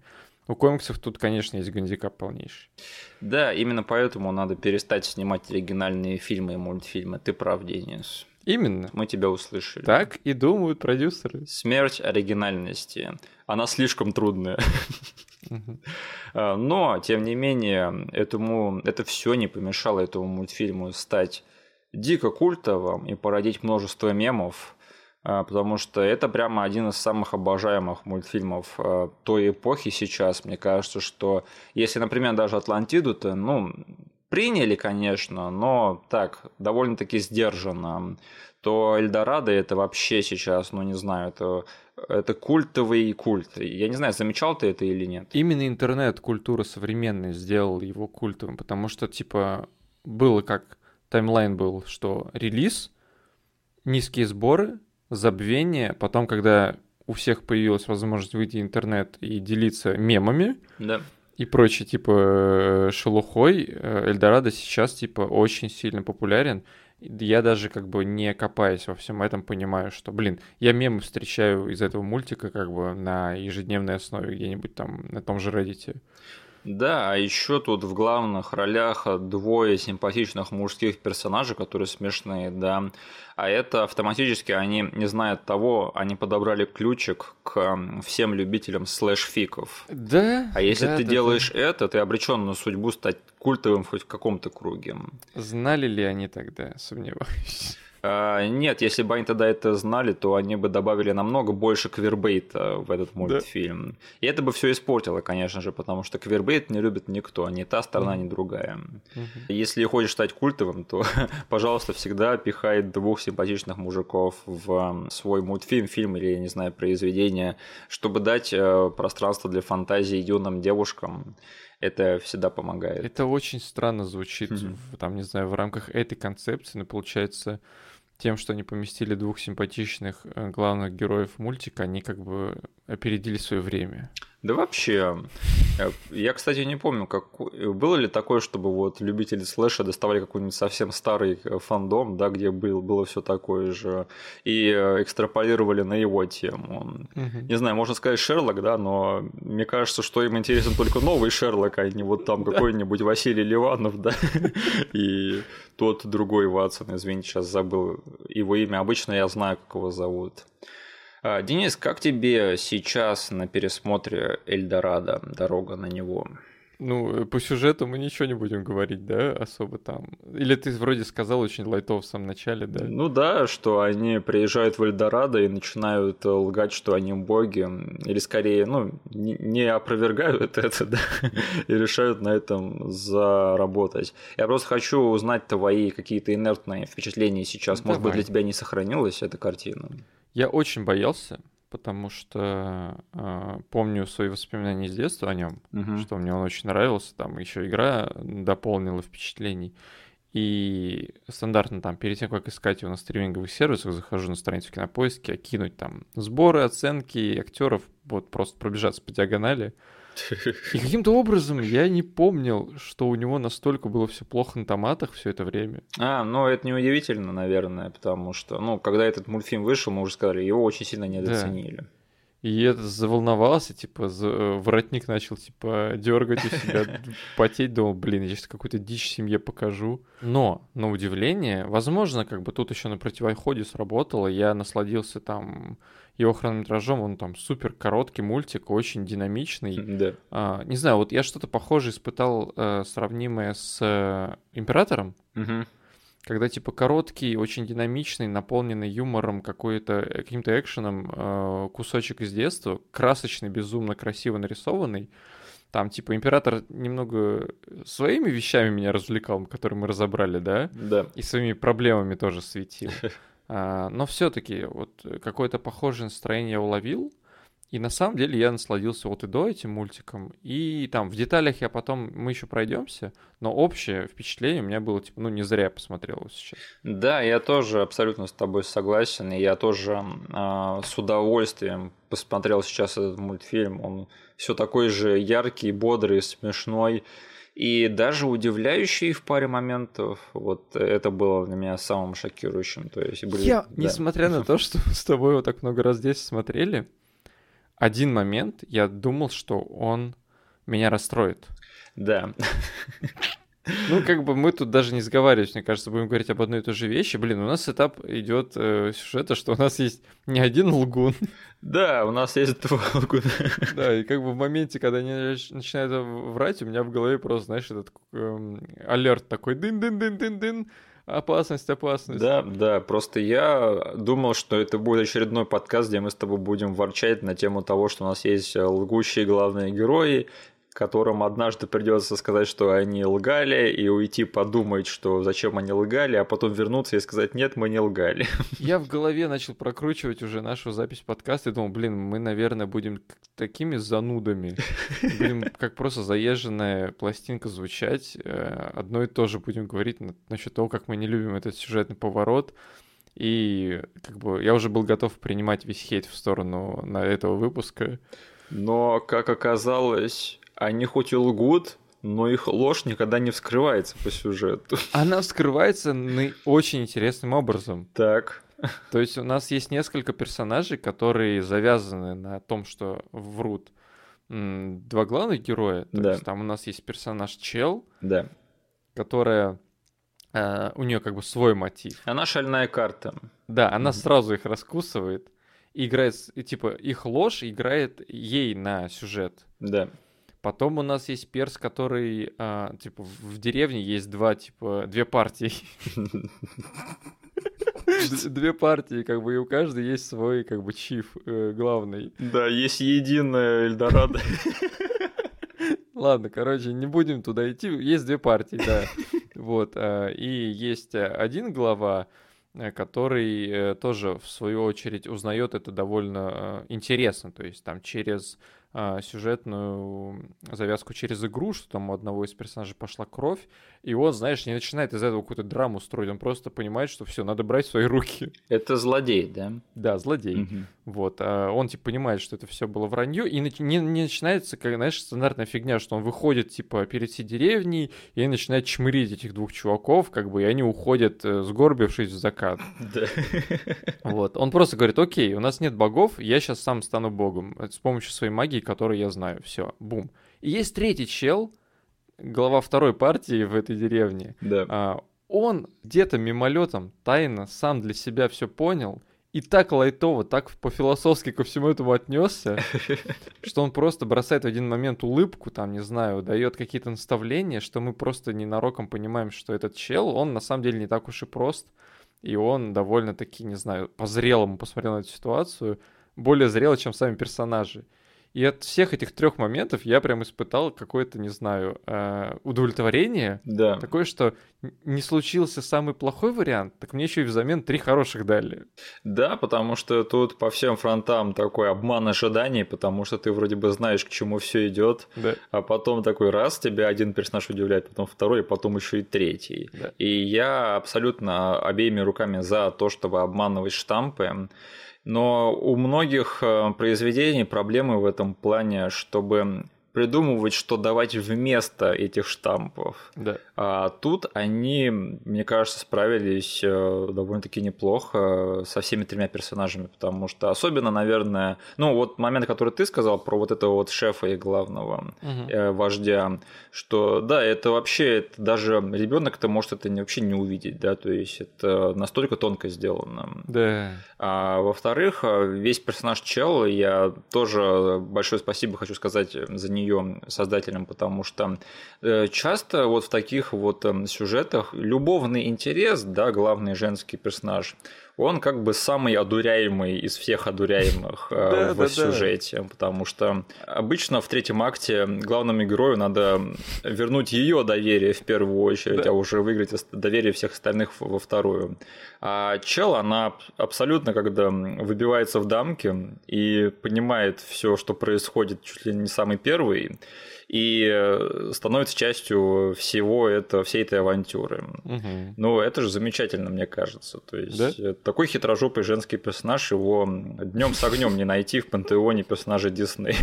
У комиксов тут, конечно, есть гандикап полнейший. Да, именно поэтому надо перестать снимать оригинальные фильмы и мультфильмы. Ты прав, Денис. Именно. Мы тебя услышали. Так и думают продюсеры. Смерть оригинальности. Она слишком трудная. А, но, тем не менее, этому, это все не помешало этому мультфильму стать дико культовым и породить множество мемов, потому что это прямо один из самых обожаемых мультфильмов а, той эпохи сейчас. Мне кажется, что если, например, даже Атлантиду-то, ну, приняли, конечно, но так, довольно-таки сдержанно, то Эльдорадо это вообще сейчас, ну, не знаю, это это культовый культ. Я не знаю, замечал ты это или нет. Именно интернет-культура современная сделал его культовым, потому что, типа, было как таймлайн был, что релиз, низкие сборы, забвение, потом, когда у всех появилась возможность выйти в интернет и делиться мемами да. и прочей, типа, э, шелухой, э, Эльдорадо сейчас, типа, очень сильно популярен. Я даже, как бы, не копаясь во всем этом, понимаю, что, блин, я мемы встречаю из этого мультика, как бы, на ежедневной основе где-нибудь там на том же Reddit. Да, а еще тут в главных ролях двое симпатичных мужских персонажей, которые смешные, да. А это автоматически они не знают того, они подобрали ключик к всем любителям слэш-фиков. Да. А если да, ты да, делаешь да. это, ты обречен на судьбу стать культовым хоть в каком-то круге. Знали ли они тогда, сомневаюсь. А, нет, если бы они тогда это знали, то они бы добавили намного больше queerbait а в этот мультфильм. Да. И это бы все испортило, конечно же, потому что queerbait не любит никто, ни та сторона, mm-hmm. ни другая. Mm-hmm. Если хочешь стать культовым, то, [laughs] пожалуйста, всегда пихай двух симпатичных мужиков в свой мультфильм, фильм или, я не знаю, произведение, чтобы дать э, пространство для фантазии юным девушкам это всегда помогает. Это очень странно звучит, mm-hmm. в, там, не знаю, в рамках этой концепции, но получается тем, что они поместили двух симпатичных э, главных героев мультика, они как бы опередили свое время. Да вообще, э, я, кстати, не помню, как было ли такое, чтобы вот любители слэша доставали какой-нибудь совсем старый э, фандом, да, где был, было все такое же, и экстраполировали на его тему. Угу. Не знаю, можно сказать Шерлок, да, но мне кажется, что им интересен только новый Шерлок, а не вот там какой-нибудь Василий Ливанов, да, [laughs] и тот другой Ватсон, извините, сейчас забыл его имя. Обычно я знаю, как его зовут. А, Денис, как тебе сейчас на пересмотре Эльдорадо, дорога на него? Ну, по сюжету мы ничего не будем говорить, да, особо там. Или ты вроде сказал очень лайтов в самом начале, да? Ну да, что они приезжают в Эльдорадо и начинают лгать, что они боги. Или скорее, ну, не опровергают [laughs] это, да, и решают на этом заработать. Я просто хочу узнать твои какие-то инертные впечатления сейчас. Может быть, для тебя не сохранилась эта картина? Я очень боялся, потому что э, помню свои воспоминания из детства о нем, угу. что мне он очень нравился, там еще игра дополнила впечатлений. И стандартно там перед тем, как искать его на стриминговых сервисах, захожу на страницу кинопоиски, кинуть там сборы, оценки актеров, вот просто пробежаться по диагонали. [laughs] И каким-то образом я не помнил, что у него настолько было все плохо на томатах все это время. А, ну это неудивительно, наверное, потому что, ну, когда этот мультфильм вышел, мы уже сказали, его очень сильно недооценили. Да. И я заволновался, типа, за... Э, воротник начал, типа, дергать у себя, [laughs] потеть, думал, блин, я сейчас какую-то дичь семье покажу. Но, на удивление, возможно, как бы тут еще на противоходе сработало, я насладился там его хронометражом, он там супер короткий мультик, очень динамичный. Да. А, не знаю, вот я что-то похожее испытал, э, сравнимое с э, Императором. Угу когда типа короткий, очень динамичный, наполненный юмором, какой-то э, каким-то экшеном э, кусочек из детства, красочный, безумно красиво нарисованный. Там, типа, император немного своими вещами меня развлекал, которые мы разобрали, да? Да. И своими проблемами тоже светил. А, но все-таки вот какое-то похожее настроение я уловил. И на самом деле я насладился вот и до этим мультиком, и там в деталях я потом, мы еще пройдемся, но общее впечатление у меня было, типа, ну не зря я посмотрел его сейчас. Да, я тоже абсолютно с тобой согласен, и я тоже э, с удовольствием посмотрел сейчас этот мультфильм, он все такой же яркий, бодрый, смешной, и даже удивляющий в паре моментов. Вот это было для меня самым шокирующим. То есть были, я, да. несмотря на то, что с тобой вот так много раз здесь смотрели, один момент я думал, что он меня расстроит. Да. Ну, как бы мы тут даже не сговаривались, мне кажется, будем говорить об одной и той же вещи. Блин, у нас этап идет э, сюжета, что у нас есть не один лгун. Да, у нас есть два лгуна. Да, и как бы в моменте, когда они начинают врать, у меня в голове просто, знаешь, этот э, алерт такой дын-дын-дын-дын-дын, Опасность, опасность. Да, да, просто я думал, что это будет очередной подкаст, где мы с тобой будем ворчать на тему того, что у нас есть лгущие главные герои, которым однажды придется сказать, что они лгали, и уйти подумать, что зачем они лгали, а потом вернуться и сказать, нет, мы не лгали. [laughs] Я в голове начал прокручивать уже нашу запись подкаста и думал, блин, мы, наверное, будем такими занудами, [laughs] будем как просто заезженная пластинка звучать, э, одно и то же будем говорить насчет того, как мы не любим этот сюжетный поворот, и как бы я уже был готов принимать весь хейт в сторону на этого выпуска. Но, как оказалось, они хоть и лгут, но их ложь никогда не вскрывается по сюжету. [laughs] Она вскрывается очень интересным образом. Так. То есть у нас есть несколько персонажей, которые завязаны на том, что врут два главных героя. То да. есть там у нас есть персонаж Чел, да. которая э, у нее как бы свой мотив. Она шальная карта. Да, она mm-hmm. сразу их раскусывает. Играет, типа, их ложь играет ей на сюжет. Да. Потом у нас есть перс, который, а, типа, в деревне есть два, типа, две партии. [laughs] Две партии, как бы, и у каждой есть свой, как бы, чиф э, главный. Да, есть единая Эльдорадо. [laughs] Ладно, короче, не будем туда идти. Есть две партии, да. [laughs] Вот. А, и есть один глава, э, который э, тоже, в свою очередь, узнает это довольно интересно. То есть там через сюжетную завязку через игру, что там у одного из персонажей пошла кровь, и он, знаешь, не начинает из этого какую-то драму строить, он просто понимает, что все, надо брать в свои руки. [laughs] Это злодей, да? Да, злодей. Угу. Вот. А он, типа, понимает, что это все было вранье, и не, не начинается, как, знаешь, стандартная фигня, что он выходит, типа, перед всей деревней, и начинает чмырить этих двух чуваков, как бы, и они уходят, э, сгорбившись в закат. [laughs] Да. Вот. Он просто говорит, окей, у нас нет богов, я сейчас сам стану богом с помощью своей магии, которую я знаю. Все, бум. И есть третий чел, глава второй партии в этой деревне. Да. А, он где-то мимолетом тайно сам для себя все понял и так лайтово, так по-философски ко всему этому отнесся, [laughs] что он просто бросает в один момент улыбку, там, не знаю, дает какие-то наставления, что мы просто ненароком понимаем, что этот чел, он на самом деле не так уж и прост, и он довольно-таки, не знаю, по-зрелому посмотрел на эту ситуацию, более зрело, чем сами персонажи. И от всех этих трех моментов я прям испытал какое-то, не знаю, э, удовлетворение. Да. Такое, что не случился самый плохой вариант, так мне еще и взамен три хороших дали. Да, потому что тут по всем фронтам такой обман ожиданий, потому что ты вроде бы знаешь, к чему все идет, да. а потом такой раз тебя один персонаж удивляет, потом второй, и потом еще и третий. Да. И я абсолютно обеими руками за то, чтобы обманывать штампы. Но у многих э, произведений проблемы в этом плане, чтобы придумывать, что давать вместо этих штампов. Да. А тут они, мне кажется, справились э, довольно-таки неплохо со всеми тремя персонажами, потому что особенно, наверное, ну вот момент, который ты сказал про вот этого вот шефа и главного угу. вождя, что да, это вообще это даже ребенок-то может это вообще не увидеть, да, то есть это настолько тонко сделано. Да. А во-вторых, весь персонаж Чел, я тоже большое спасибо хочу сказать за нее создателям, потому что э, часто вот в таких вот эм, сюжетах любовный интерес, да, главный женский персонаж, он как бы самый одуряемый из всех одуряемых э, в сюжете, потому что обычно в третьем акте главному герою надо вернуть ее доверие в первую очередь, а уже выиграть доверие всех остальных во вторую. А чел, она абсолютно, когда выбивается в дамки и понимает все, что происходит чуть ли не самый первый, и э, становится частью всего этого, всей этой авантюры. Угу. Ну, это же замечательно, мне кажется. То есть да? Э, такой хитрожопый женский персонаж, его днем с огнем не найти в пантеоне персонажа Дисней.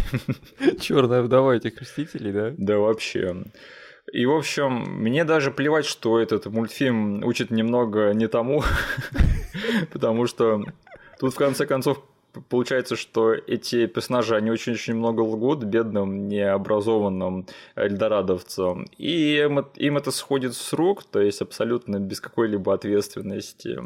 Черная вдова этих крестителей, да? Да, вообще. И, в общем, мне даже плевать, что этот мультфильм учит немного не тому, [laughs] потому что тут, в конце концов, получается, что эти персонажи, они очень-очень много лгут бедным, необразованным эльдорадовцам, и им, им это сходит с рук, то есть абсолютно без какой-либо ответственности.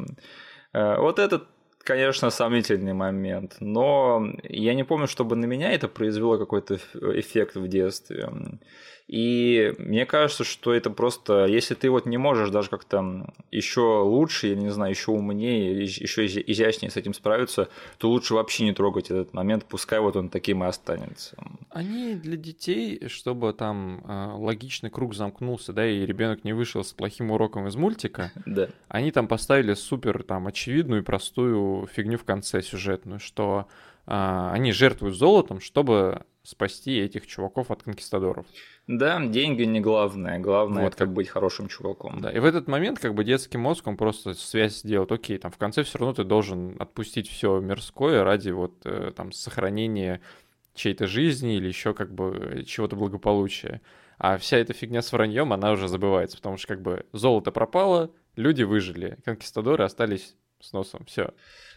Э, вот этот конечно, сомнительный момент, но я не помню, чтобы на меня это произвело какой-то эффект в детстве. И мне кажется, что это просто, если ты вот не можешь даже как-то еще лучше, я не знаю, еще умнее, еще изящнее с этим справиться, то лучше вообще не трогать этот момент, пускай вот он таким и останется. Они для детей, чтобы там э, логичный круг замкнулся, да, и ребенок не вышел с плохим уроком из мультика, [laughs] да. они там поставили супер там очевидную и простую фигню в конце сюжетную, что э, они жертвуют золотом, чтобы спасти этих чуваков от конкистадоров. Да, деньги не главное, главное вот, это как быть хорошим чуваком. Да, и в этот момент как бы детский мозг, он просто связь сделает, окей, там в конце все равно ты должен отпустить все мирское ради вот э, там сохранения чьей-то жизни или еще как бы чего-то благополучия. А вся эта фигня с враньем, она уже забывается, потому что как бы золото пропало, люди выжили, конкистадоры остались с носом, все.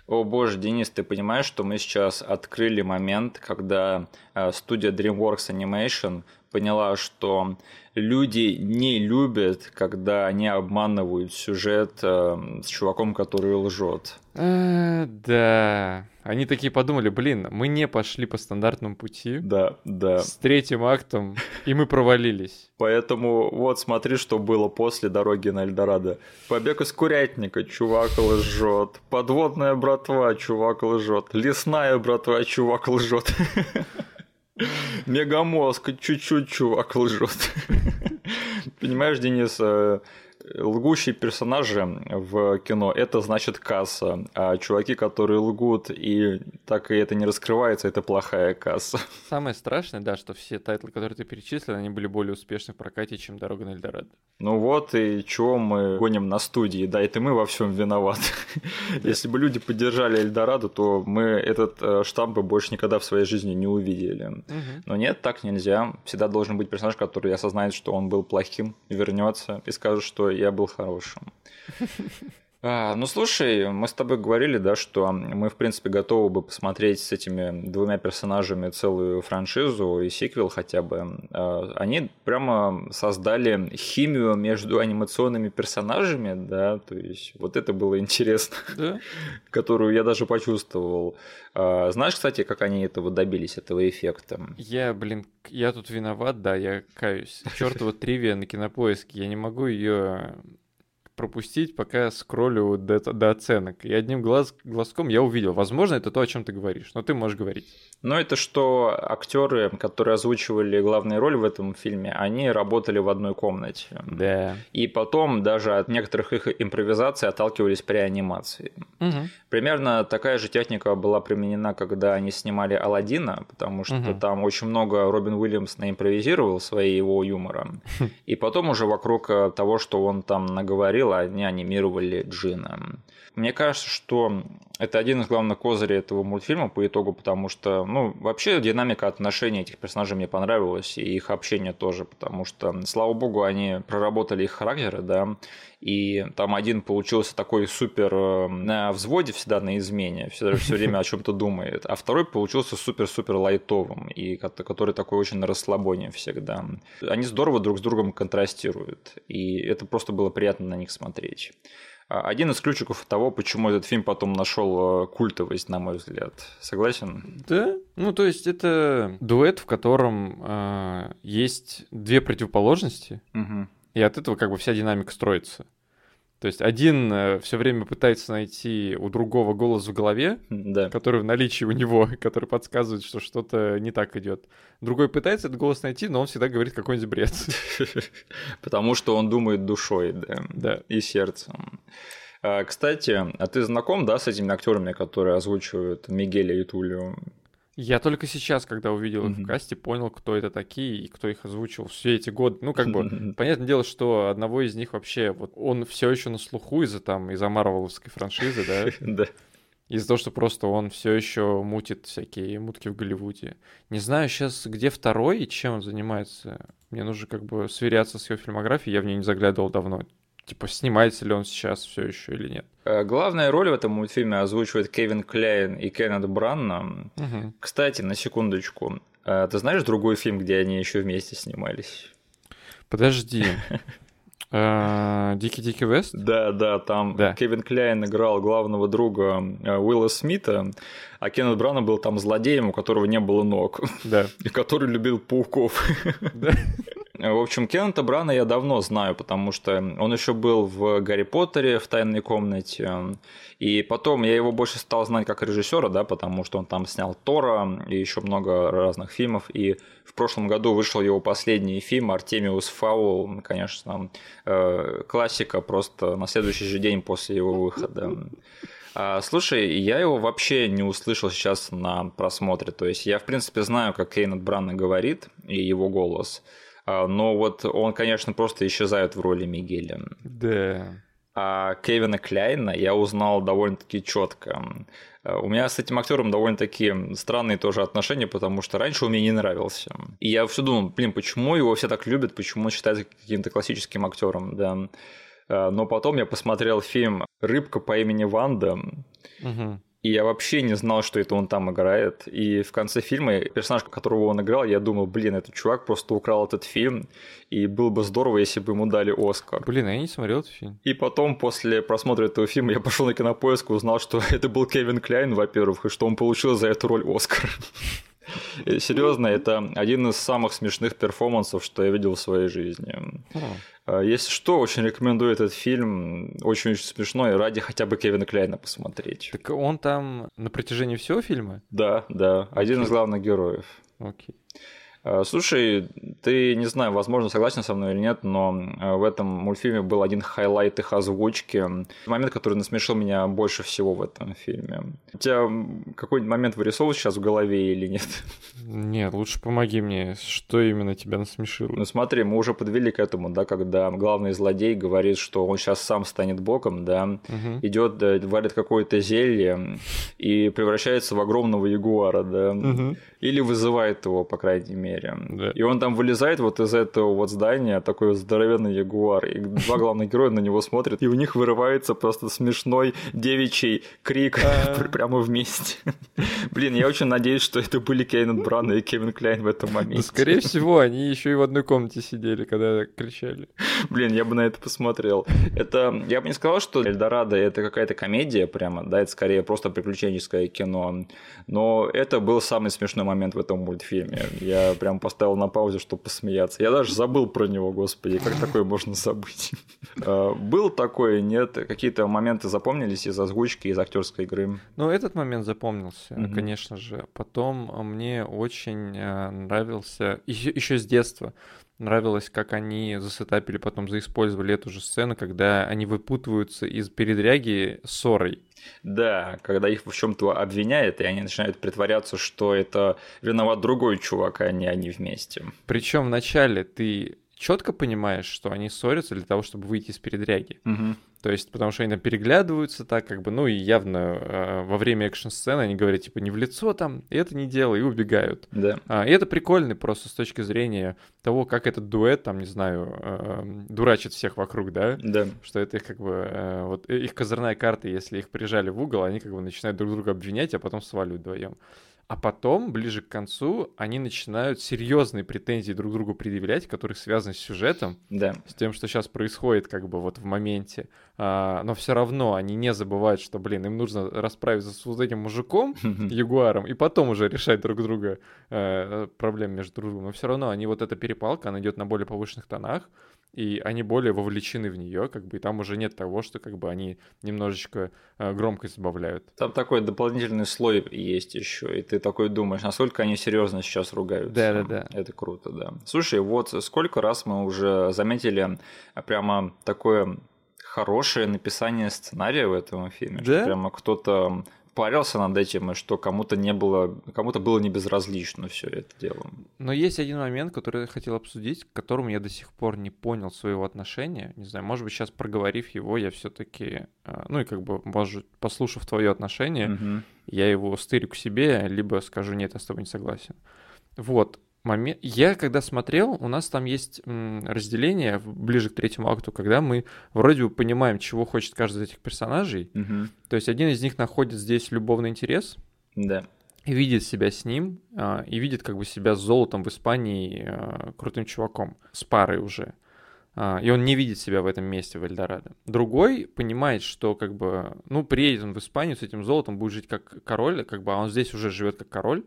О боже, Денис, ты понимаешь, что мы сейчас открыли момент, когда э, студия DreamWorks Animation поняла, что люди не любят, когда они обманывают сюжет э, с чуваком, который лжет. А, да. Они такие подумали, блин, мы не пошли по стандартному пути. Да, да. С третьим актом, и мы провалились. Поэтому вот смотри, что было после дороги на Эльдорадо. Побег из курятника, чувак лжет. Подводная братва, чувак лжет. Лесная братва, чувак лжет. [laughs] Мегамозг, чуть-чуть чувак лжет. [laughs] Понимаешь, Денис, э, лгущие персонажи в кино это значит касса, а чуваки, которые лгут и так и это не раскрывается, это плохая касса. Самое страшное, да, что все title ы, которые ты перечислил, они были более успешны в прокате, чем «Дорога на Эльдорадо». Ну вот и чего мы гоним на студии, да, это мы во всем виноваты. Если бы люди поддержали Эльдорадо, то мы этот э, штамп бы больше никогда в своей жизни не увидели. Но нет, так нельзя. Всегда должен быть персонаж, который осознает, что он был плохим, вернется и скажет, что я был хорошим. [laughs] А, ну слушай, мы с тобой говорили, да, что мы, в принципе, готовы бы посмотреть с этими двумя персонажами целую франшизу и сиквел хотя бы. А, они прямо создали химию между анимационными персонажами, да, то есть вот это было интересно, да? [laughs] которую я даже почувствовал. А, знаешь, кстати, как они этого добились, этого эффекта? Я, блин, я тут виноват, да, я каюсь. Чертова [laughs] тривия на кинопоиске, я не могу ее пропустить, пока скроллю до, до оценок. И одним глаз, глазком я увидел. Возможно, это то, о чем ты говоришь, но ты можешь говорить. Ну, это что актеры, которые озвучивали главные роли в этом фильме, они работали в одной комнате. Да. И потом даже от некоторых их импровизаций отталкивались при анимации. Угу. Примерно такая же техника была применена, когда они снимали Алладина, потому что угу. там очень много Робин Уильямс наимпровизировал своего юмора. И потом уже вокруг того, что он там наговорил, они анимировали Джина. Мне кажется, что это один из главных козырей этого мультфильма по итогу, потому что, ну, вообще динамика отношений этих персонажей мне понравилась, и их общение тоже, потому что, слава богу, они проработали их характеры, да, и там один получился такой супер э, на взводе всегда на измене, все, все время о чем-то думает, а второй получился супер-супер лайтовым, и который такой очень на расслабоне всегда. Они здорово друг с другом контрастируют, и это просто было приятно на них смотреть. А, один из ключиков того, почему этот фильм потом нашел э, культовость, на мой взгляд. Согласен? Да. Ну, то есть это дуэт, в котором э, есть две противоположности, угу. и от этого как бы вся динамика строится. То есть один э, все время пытается найти у другого голос в голове, да. который в наличии у него, [laughs] который подсказывает, что что-то не так идет. Другой пытается этот голос найти, но он всегда говорит какой-нибудь бред. [laughs] Потому что он думает душой, да, да. и сердцем. А, кстати, а ты знаком, да, с этими актерами, которые озвучивают Мигеля и Тулио? Я только сейчас, когда увидел их в касте, понял, кто это такие и кто их озвучил все эти годы. Ну, как бы, понятное дело, что одного из них вообще, вот он все еще на слуху из-за там, из-за Марвеловской франшизы, да? [laughs] Да. Из-за того, что просто он все еще мутит всякие мутки в Голливуде. Не знаю сейчас, где второй и чем он занимается. Мне нужно как бы сверяться с его фильмографией, я в нее не заглядывал давно. Типа, снимается ли он сейчас все еще или нет? Э, главная роль в этом мультфильме озвучивает Кевин Кляйн и Кеннет Бранна. Угу. Кстати, на секундочку, э, ты знаешь другой фильм, где они еще вместе снимались? Подожди. [laughs] Э, Дикий-Дикий Вест? Да, да, там да. Кевин Кляйн играл главного друга Уилла Смита, а Кеннет Брана был там злодеем, у которого не было ног. Да. [laughs] И который любил пауков. Да. В общем, Кеннета Брана я давно знаю, потому что он еще был в Гарри Поттере в тайной комнате. И потом я его больше стал знать как режиссера, да, потому что он там снял Тора и еще много разных фильмов. И в прошлом году вышел его последний фильм Артемиус Фаул, конечно, э, классика просто на следующий же день после его выхода. А, слушай, я его вообще не услышал сейчас на просмотре. То есть я, в принципе, знаю, как Кейнет Брана говорит и его голос. А, но вот он, конечно, просто исчезает в роли Мигеля. Да. А Кевина Кляйна я узнал довольно-таки четко. А, у меня с этим актером довольно-таки странные тоже отношения, потому что раньше он мне не нравился. И я все думал, блин, почему его все так любят, почему он считается каким-то классическим актером, да. А, но потом я посмотрел фильм «Рыбка по имени Ванда», угу. И я вообще не знал, что это он там играет. И в конце фильма персонаж, которого он играл, я думал, блин, этот чувак просто украл этот фильм. И было бы здорово, если бы ему дали Оскар. Блин, я не смотрел этот фильм. И потом, после просмотра этого фильма, я пошел на кинопоиск и узнал, что [laughs] это был Кевин Кляйн, во-первых, и что он получил за эту роль Оскар. Серьезно, это один из самых смешных перформансов, что я видел в своей жизни. А, если что, очень рекомендую этот фильм. Очень-очень смешной, ради хотя бы Кевина Клайна посмотреть. Так он там на протяжении всего фильма? Да, да. Один из главных героев. Окей. Э, слушай, ты, не знаю, возможно, согласен со мной или нет, но э, в этом мультфильме был один highlight их озвучки. Момент, который насмешил меня больше всего в этом фильме. У тебя какой-нибудь момент вырисовывается сейчас в голове или нет? Нет, лучше помоги мне. Что именно тебя насмешило? Ну смотри, мы уже подвели к этому, да, когда главный злодей говорит, что он сейчас сам станет боком, да, угу. идет, да, варит какое-то зелье и превращается в огромного ягуара, да, угу. или вызывает его, по крайней мере мере. Да. И он там вылезает вот из этого вот здания, такой здоровенный ягуар, и два главных героя на него смотрят, и у них вырывается просто смешной девичий крик а. [laughs] прямо вместе. Блин, я очень надеюсь, что это были Кейнет Бран и Кевин Кляйн в этом моменте. скорее всего, они еще и в одной комнате сидели, когда кричали. Блин, я бы на это посмотрел. Это, я бы не сказал, что Эльдорадо это какая-то комедия прямо, да, это скорее просто приключенческое кино, но это был самый смешной момент в этом мультфильме. Я прям поставил на паузе, чтобы посмеяться. Я даже забыл про него, господи, как такое можно забыть? [laughs] А, был такой, нет? Какие-то моменты запомнились из озвучки, из актерской игры? Ну, этот момент запомнился, конечно же. Потом мне очень э, нравился, еще с детства, нравилось, как они засетапили, потом заиспользовали эту же сцену, когда они выпутываются из передряги ссорой. Да, когда их в чем-то обвиняют, и они начинают притворяться, что это виноват другой чувак, а не они вместе. Причем вначале ты четко понимаешь, что они ссорятся для того, чтобы выйти из передряги. Мгм. То есть, потому что они там переглядываются так, как бы, ну и явно э, во время экшн-сцены они говорят, типа, не в лицо там, и это не делай, и убегают. Да. А, и это прикольно просто с точки зрения того, как этот дуэт, там, не знаю, э, дурачит всех вокруг, да? Да. Что это их как бы, э, вот э, их козырная карта, если их прижали в угол, они как бы начинают друг друга обвинять, а потом сваливают вдвоем. А потом, ближе к концу, они начинают серьезные претензии друг другу предъявлять, которые связаны с сюжетом, Да. с тем, что сейчас происходит как бы вот в моменте. А, но все равно они не забывают, что, блин, им нужно расправиться с вот этим мужиком, ягуаром, и потом уже решать друг друга э, проблемы между друг другом. Но все равно они вот эта перепалка, она идет на более повышенных тонах, и они более вовлечены в нее, как бы, и там уже нет того, что как бы они немножечко э, громкость добавляют. Там такой дополнительный слой есть еще, и ты такой думаешь, насколько они серьезно сейчас ругаются. Да-да-да. Это круто, да. Слушай, вот сколько раз мы уже заметили прямо такое хорошее написание сценария в этом фильме, Да? что прямо кто-то парился над этим, и что кому-то не было, кому-то было не безразлично все это дело. Но есть один момент, который я хотел обсудить, к которому я до сих пор не понял своего отношения. Не знаю, может быть, сейчас проговорив его, я все-таки, ну и как бы, может, послушав твое отношение, Мгм. я его стырю к себе, либо скажу, нет, я с тобой не согласен. Вот, момент... Я когда смотрел, у нас там есть разделение ближе к третьему акту, когда мы вроде бы понимаем, чего хочет каждый из этих персонажей. Мгм. То есть один из них находит здесь любовный интерес, Да. и видит себя с ним, а, и видит как бы себя с золотом в Испании а, крутым чуваком, с парой уже. А, И он не видит себя в этом месте, в Эльдорадо. Другой понимает, что как бы, ну, приедет он в Испанию с этим золотом, будет жить как король, как бы, а он здесь уже живет как король,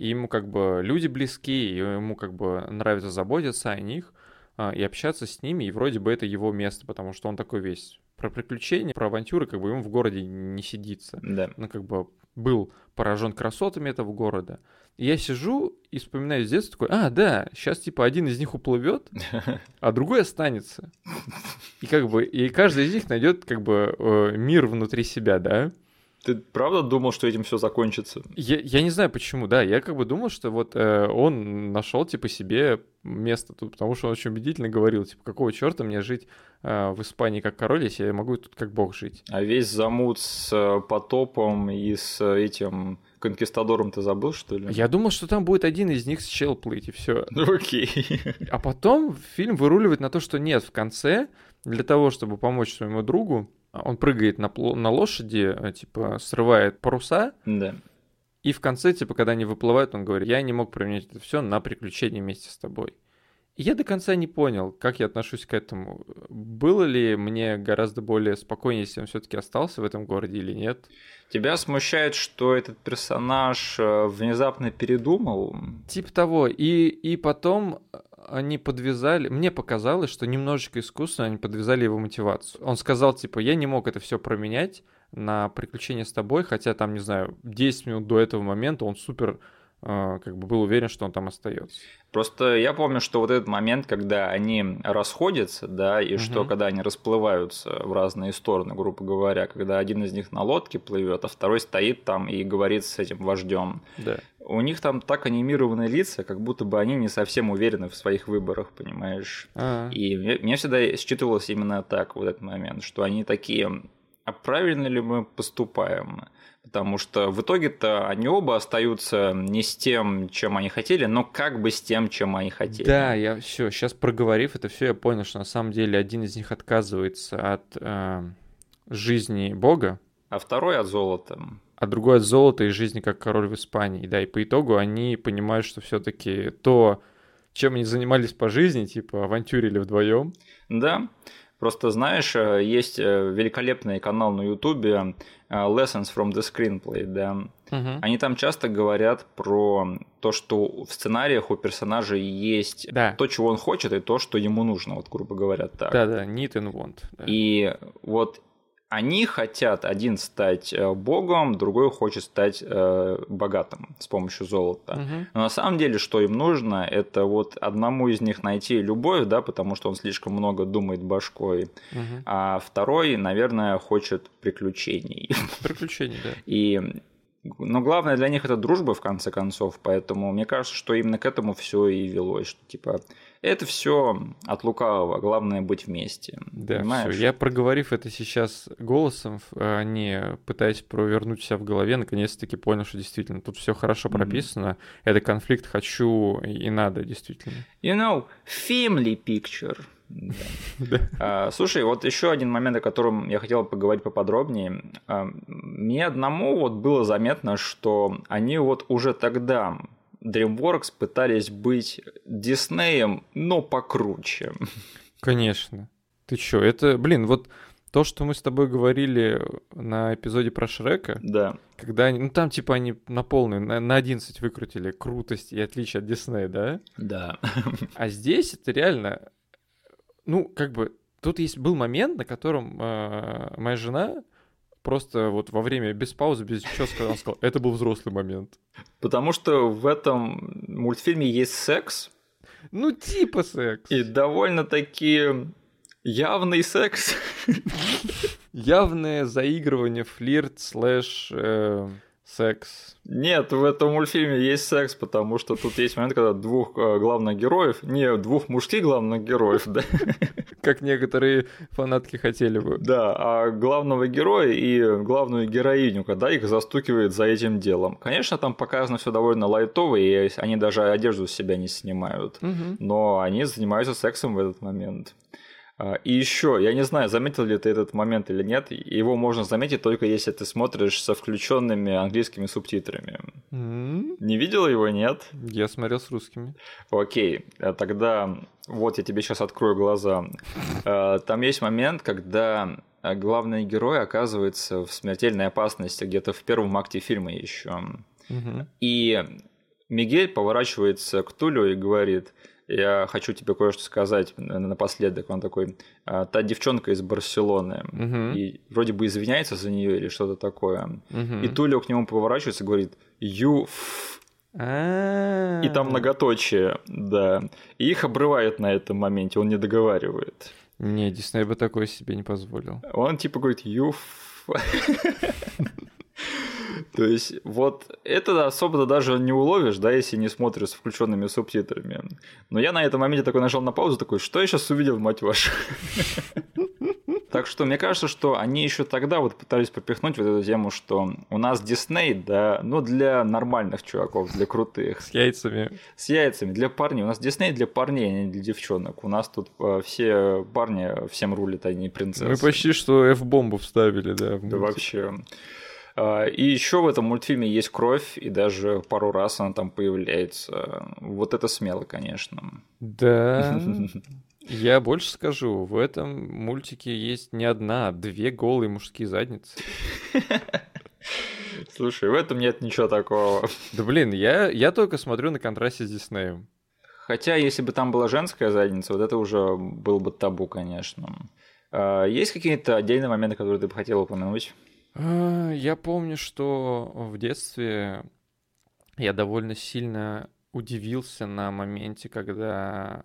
и ему как бы люди близки, и ему как бы нравится заботиться о них, а, и общаться с ними, и вроде бы это его место, потому что он такой весь про приключения, про авантюры, как бы ему в городе не сидится Да. ну, как бы был поражен красотами этого города. И я сижу и вспоминаю с детства такой, а, да, сейчас типа один из них уплывет, [laughs] а другой останется. И как бы, и каждый из них найдет как бы э, мир внутри себя, да. Ты правда думал, что этим все закончится? Я, я не знаю почему, да, я как бы думал, что вот э, он нашел типа себе место тут, потому что он очень убедительно говорил, типа, какого черта мне жить э, в Испании как король, если я могу тут как бог жить. А весь замут с э, потопом и с э, этим конкистадором ты забыл, что ли? Я думал, что там будет один из них с чел плыть, и все. [laughs] Окей. А потом фильм выруливает на то, что нет, в конце, для того, чтобы помочь своему другу, он прыгает на, на лошади, э, типа, срывает паруса, Да. и в конце, типа, когда они выплывают, он говорит, я не мог променять это все на приключения вместе с тобой. И я до конца не понял, как я отношусь к этому. Было ли мне гораздо более спокойнее, если он все-таки остался в этом городе или нет? Тебя смущает, что этот персонаж э, внезапно передумал? Типа того. И, и потом они подвязали... Мне показалось, что немножечко искусственно они подвязали его мотивацию. Он сказал, типа, я не мог это все променять на приключения с тобой, хотя там, не знаю, 10 минут до этого момента он супер как бы был уверен, что он там остается. Просто я помню, что вот этот момент, когда они расходятся, да, и что Мгм. когда они расплываются в разные стороны, грубо говоря, когда один из них на лодке плывет, а второй стоит там и говорит с этим вождем. Да. У них там так анимированные лица, как будто бы они не совсем уверены в своих выборах, понимаешь? А, И мне, мне всегда считывалось именно так, вот этот момент, что они такие, а правильно ли мы поступаем? Потому что в итоге-то они оба остаются не с тем, чем они хотели, но как бы с тем, чем они хотели. Да, я все, сейчас проговорив это все, я понял, что на самом деле один из них отказывается от э, жизни Бога, А второй от золота. а другой от золота и жизни как король в Испании. Да, и по итогу они понимают, что все-таки то, чем они занимались по жизни, типа авантюрили вдвоем. Да. Просто знаешь, э, есть э, великолепный канал на Ютубе э, Lessons from the Screenplay, да. Они там часто говорят про то, что в сценариях у персонажа есть Да. то, чего он хочет, и то, что ему нужно, вот грубо говоря, так. Да, да, need and want. да. И вот они хотят один стать э, богом, другой хочет стать э, богатым с помощью золота. Мгм. Но на самом деле, что им нужно, это вот одному из них найти любовь, да, потому что он слишком много думает башкой, Мгм. а второй, наверное, хочет приключений. Приключения, да. И но главное для них это дружба, в конце концов, поэтому мне кажется, что именно к этому все и велось, что типа это все от лукавого, главное быть вместе. Да, все. Я проговорив это сейчас голосом, а не пытаясь провернуть себя в голове, наконец-таки понял, что действительно тут все хорошо прописано. Mm-hmm. Это конфликт хочу и надо, действительно. You know, family picture. [laughs] А, слушай, вот еще один момент, о котором я хотел поговорить поподробнее. А, мне одному вот было заметно, что они вот уже тогда DreamWorks пытались быть Диснеем, но покруче. Конечно. Ты чё, это, блин, вот то, что мы с тобой говорили на эпизоде про Шрека, да. когда они, ну там типа они на полную, на, на 11 выкрутили крутость и отличие от Диснея, да? Да. А здесь это реально ну, как бы, тут есть был момент, на котором э, моя жена просто вот во время без паузы, без ничего сказала, сказала, это был взрослый момент. Потому что в этом мультфильме есть секс. Ну, типа секс. И довольно-таки явный секс. Явное заигрывание, флирт, слэш... Э секс. Нет, в этом мультфильме есть секс, потому что тут есть момент, когда двух э, главных героев, не двух мужских главных героев, да. [laughs] Как некоторые фанатки хотели бы. Да, а главного героя и главную героиню, когда их застукивает за этим делом. Конечно, там показано все довольно лайтово, и они даже одежду с себя не снимают, но они занимаются сексом в этот момент. А, и еще, я не знаю, заметил ли ты этот момент или нет, его можно заметить только если ты смотришь со включенными английскими субтитрами. Mm-hmm. Не видел его, нет? Я смотрел с русскими. Окей, а тогда вот я тебе сейчас открою глаза. А, там есть момент, когда главный герой оказывается в смертельной опасности где-то в первом акте фильма еще. Mm-hmm. И Мигель поворачивается к Тулю и говорит – я хочу тебе кое-что сказать напоследок. Он такой, «А, та девчонка из Барселоны, угу. и вроде бы извиняется за нее или что-то такое. Угу. И Тулио к нему поворачивается и говорит, you и там многоточие, да. И их обрывает на этом моменте, он не договаривает. Не, Дисней бы такое себе не позволил. Он типа говорит, you [laughs] [laughs] То есть, вот это особо даже не уловишь, да, если не смотришь с включенными субтитрами. Но я на этом моменте такой нажал на паузу, такой, что я сейчас увидел, мать вашу? [laughs] Так что мне кажется, что они еще тогда вот пытались попихнуть вот эту тему, что у нас Дисней, да, ну для нормальных чуваков, для крутых. С яйцами. С яйцами, для парней. У нас Дисней для парней, а не для девчонок. У нас тут э, все парни всем рулят, а не принцессы. Мы почти что F-бомбу вставили, да. Да вообще. А, и еще в этом мультфильме есть кровь, и даже пару раз она там появляется. Вот это смело, конечно. Да. [laughs] Я больше скажу, в этом мультике есть не одна, а две голые мужские задницы. [laughs] Слушай, в этом нет ничего такого. Да блин, я, я только смотрю на контрасте с Диснеем. Хотя, если бы там была женская задница, вот это уже был бы табу, конечно. А, есть какие-то отдельные моменты, которые ты бы хотел упомянуть? А, я помню, что в детстве я довольно сильно удивился на моменте, когда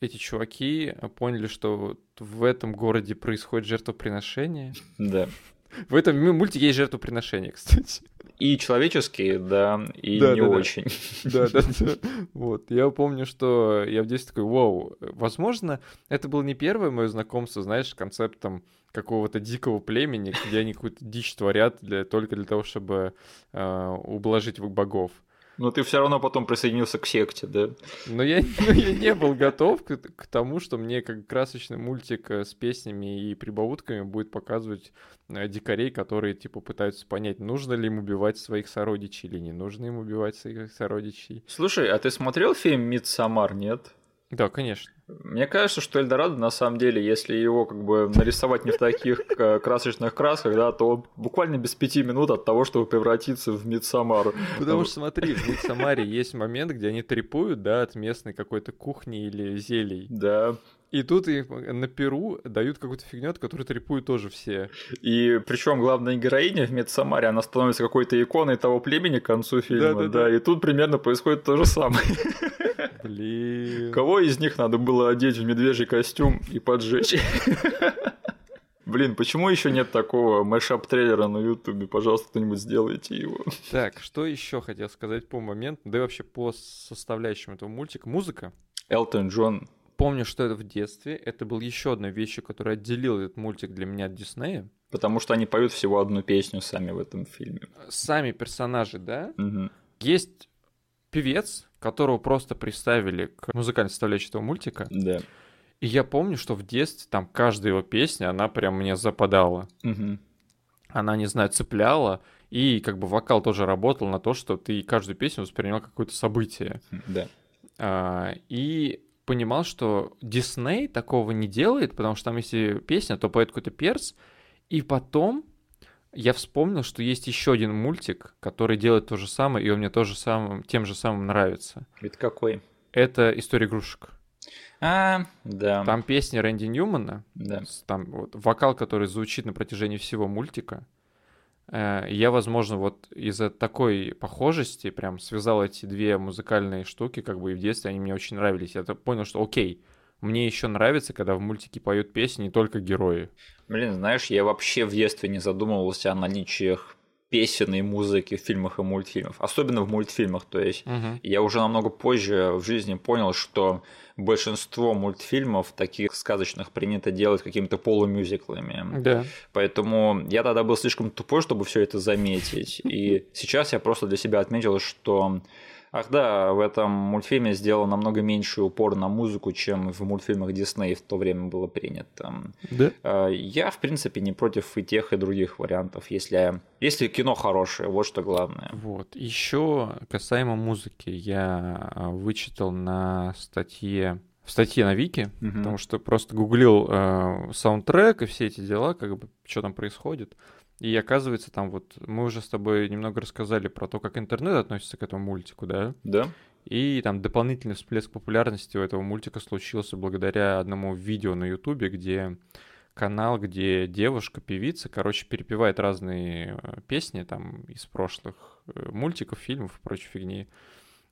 эти чуваки поняли, что в этом городе происходит жертвоприношение. Да. В этом мультике есть жертвоприношение, [laughs] кстати. И человеческие, да, и да, не да, очень. [laughs] Да, да, да. Вот. Я помню, что я в детстве такой, вау, возможно, это было не первое мое знакомство, знаешь, с концептом какого-то дикого племени, где они какую-то дичь творят для, только для того, чтобы э, ублажить богов. Но ты все равно потом присоединился к секте, да? Но я, [laughs] но я не был готов к, к тому, что мне как красочный мультик э, с песнями и прибаутками будет показывать э, дикарей, которые типа пытаются понять, нужно ли им убивать своих сородичей или не нужно им убивать своих сородичей. Слушай, а ты смотрел фильм «Мидсамар», нет? Да, конечно. Мне кажется, что Эльдорадо, на самом деле, если его как бы нарисовать не в таких [laughs] э, красочных красках, да, то он буквально без пяти минут от того, чтобы превратиться в Мидсамару. Потому что, смотри, в Мидсамаре есть момент, где они трепуют, да, от местной какой-то кухни или зелий. Да. И тут их на Перу дают какую-то фигню, от которой трепуют тоже все. И причем главная героиня в Медсамаре, она становится какой-то иконой того племени к концу фильма, да, да, да. да. И тут примерно происходит то же самое. Блин. Кого из них надо было одеть в медвежий костюм и поджечь? Блин, почему еще нет такого мэшап трейлера на Ютубе? Пожалуйста, кто-нибудь сделайте его. Так, что еще хотел сказать по моменту, да и вообще по составляющим этого мультика. Музыка. Элтон Джон. Помню, что это в детстве. Это был еще одна вещь, которая отделила этот мультик для меня от Диснея. Потому что они поют всего одну песню сами в этом фильме. Сами персонажи, да? Угу. Есть певец, которого просто представили к музыкальной составляющей этого мультика. Да. И я помню, что в детстве там каждая его песня, она прям мне западала. Угу. Она, не знаю, цепляла. И как бы вокал тоже работал на то, что ты каждую песню воспринимал как какое-то событие. Да. А, и понимал, что Дисней такого не делает, потому что там, если песня, то поет какой-то перс. И потом я вспомнил, что есть еще один мультик, который делает то же самое, и он мне тоже самым, тем же самым нравится. Это какой? Это «История игрушек». А, да. Там песни Рэнди Ньюмана, да. там вот вокал, который звучит на протяжении всего мультика. Э, я, возможно, вот из-за такой похожести прям связал эти две музыкальные штуки, как бы и в детстве они мне очень нравились. Я понял, что окей, мне еще нравится, когда в мультике поют песни не только герои. Блин, знаешь, я вообще в детстве не задумывался о наличиях песен и музыки в фильмах и мультфильмах, особенно в мультфильмах. То есть Мгм. я уже намного позже в жизни понял, что большинство мультфильмов таких сказочных принято делать какими-то полумюзиклами. Да. Поэтому я тогда был слишком тупой, чтобы все это заметить. И сейчас я просто для себя отметил, что Ах да, в этом мультфильме сделан намного меньший упор на музыку, чем в мультфильмах Дисней в то время было принято. Да. Э, Я, в принципе, не против и тех, и других вариантов, если, если кино хорошее, вот что главное. Вот. Еще касаемо музыки, я а, вычитал на статье в статье на Вики, Мгм. потому что просто гуглил э, саундтрек и все эти дела, как бы, что там происходит. И оказывается, там вот мы уже с тобой немного рассказали про то, как интернет относится к этому мультику, да? Да? И там дополнительный всплеск популярности у этого мультика случился благодаря одному видео на Ютубе, где канал, где девушка, певица, короче, перепевает разные э, песни там из прошлых э, мультиков, фильмов и прочей фигни.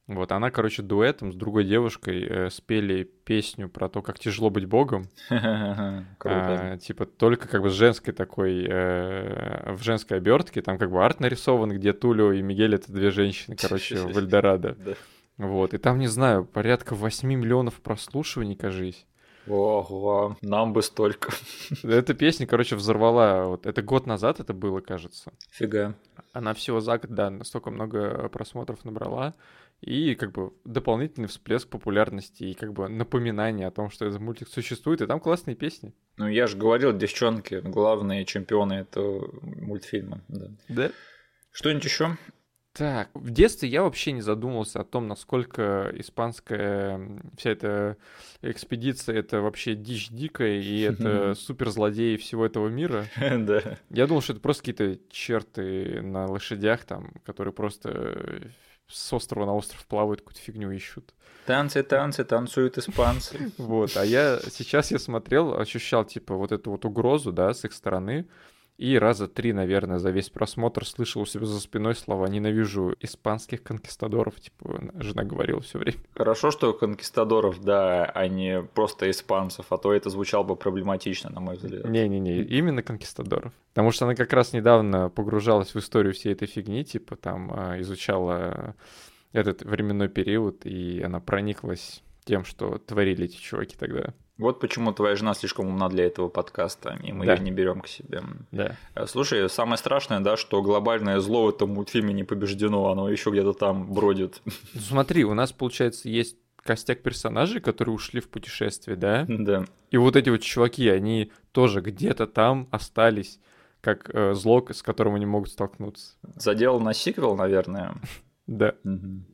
Вот, она, короче, дуэтом с другой девушкой э, спели песню про то, как тяжело быть богом. [laughs] А, типа только как бы с женской такой, э, в женской обертке, там как бы арт нарисован, где Тулио и Мигель это две женщины, короче, [laughs] в Эльдорадо. Вот, и там, не знаю, порядка 8 миллионов прослушиваний, кажись. Ого, нам бы столько. [laughs] Эта песня, короче, взорвала, вот это год назад это было, кажется. Фига. Она всего за год, да, настолько много просмотров набрала. И как бы дополнительный всплеск популярности и как бы напоминание о том, что этот мультик существует, и там классные песни. Ну, я же говорил, девчонки, главные чемпионы этого мультфильма. Да. Да. Что-нибудь еще? Так, в детстве я вообще не задумывался о том, насколько испанская вся эта экспедиция это вообще дичь дикая, и [laughs] это суперзлодеи всего этого мира. [laughs] Да. Я думал, что это просто какие-то черты на лошадях там, которые просто с острова на остров плавают, какую-то фигню ищут. Танцы, танцы, танцуют испанцы. [laughs] Вот, а я сейчас я смотрел, ощущал типа вот эту вот угрозу, да, с их стороны, и раза три, наверное, за весь просмотр слышал у себя за спиной слова «ненавижу испанских конкистадоров», типа жена говорила все время. Хорошо, что конкистадоров, да, а не просто испанцев, а то это звучало бы проблематично, на мой взгляд. Не-не-не, именно конкистадоров. Потому что она как раз недавно погружалась в историю всей этой фигни, типа там а, изучала этот временной период, и она прониклась тем, что творили эти чуваки тогда. Вот почему твоя жена слишком умна для этого подкаста, и мы Да. ее не берем к себе. Да. Э, Слушай, самое страшное, да, что глобальное зло в этом мультфильме не побеждено, оно еще где-то там бродит. Ну, смотри, у нас, получается, есть костяк персонажей, которые ушли в путешествие, да? Да. И вот эти вот чуваки, они тоже где-то там остались, как э, зло, с которым они могут столкнуться. Задел на сиквел, наверное. [laughs] Да. Мгм.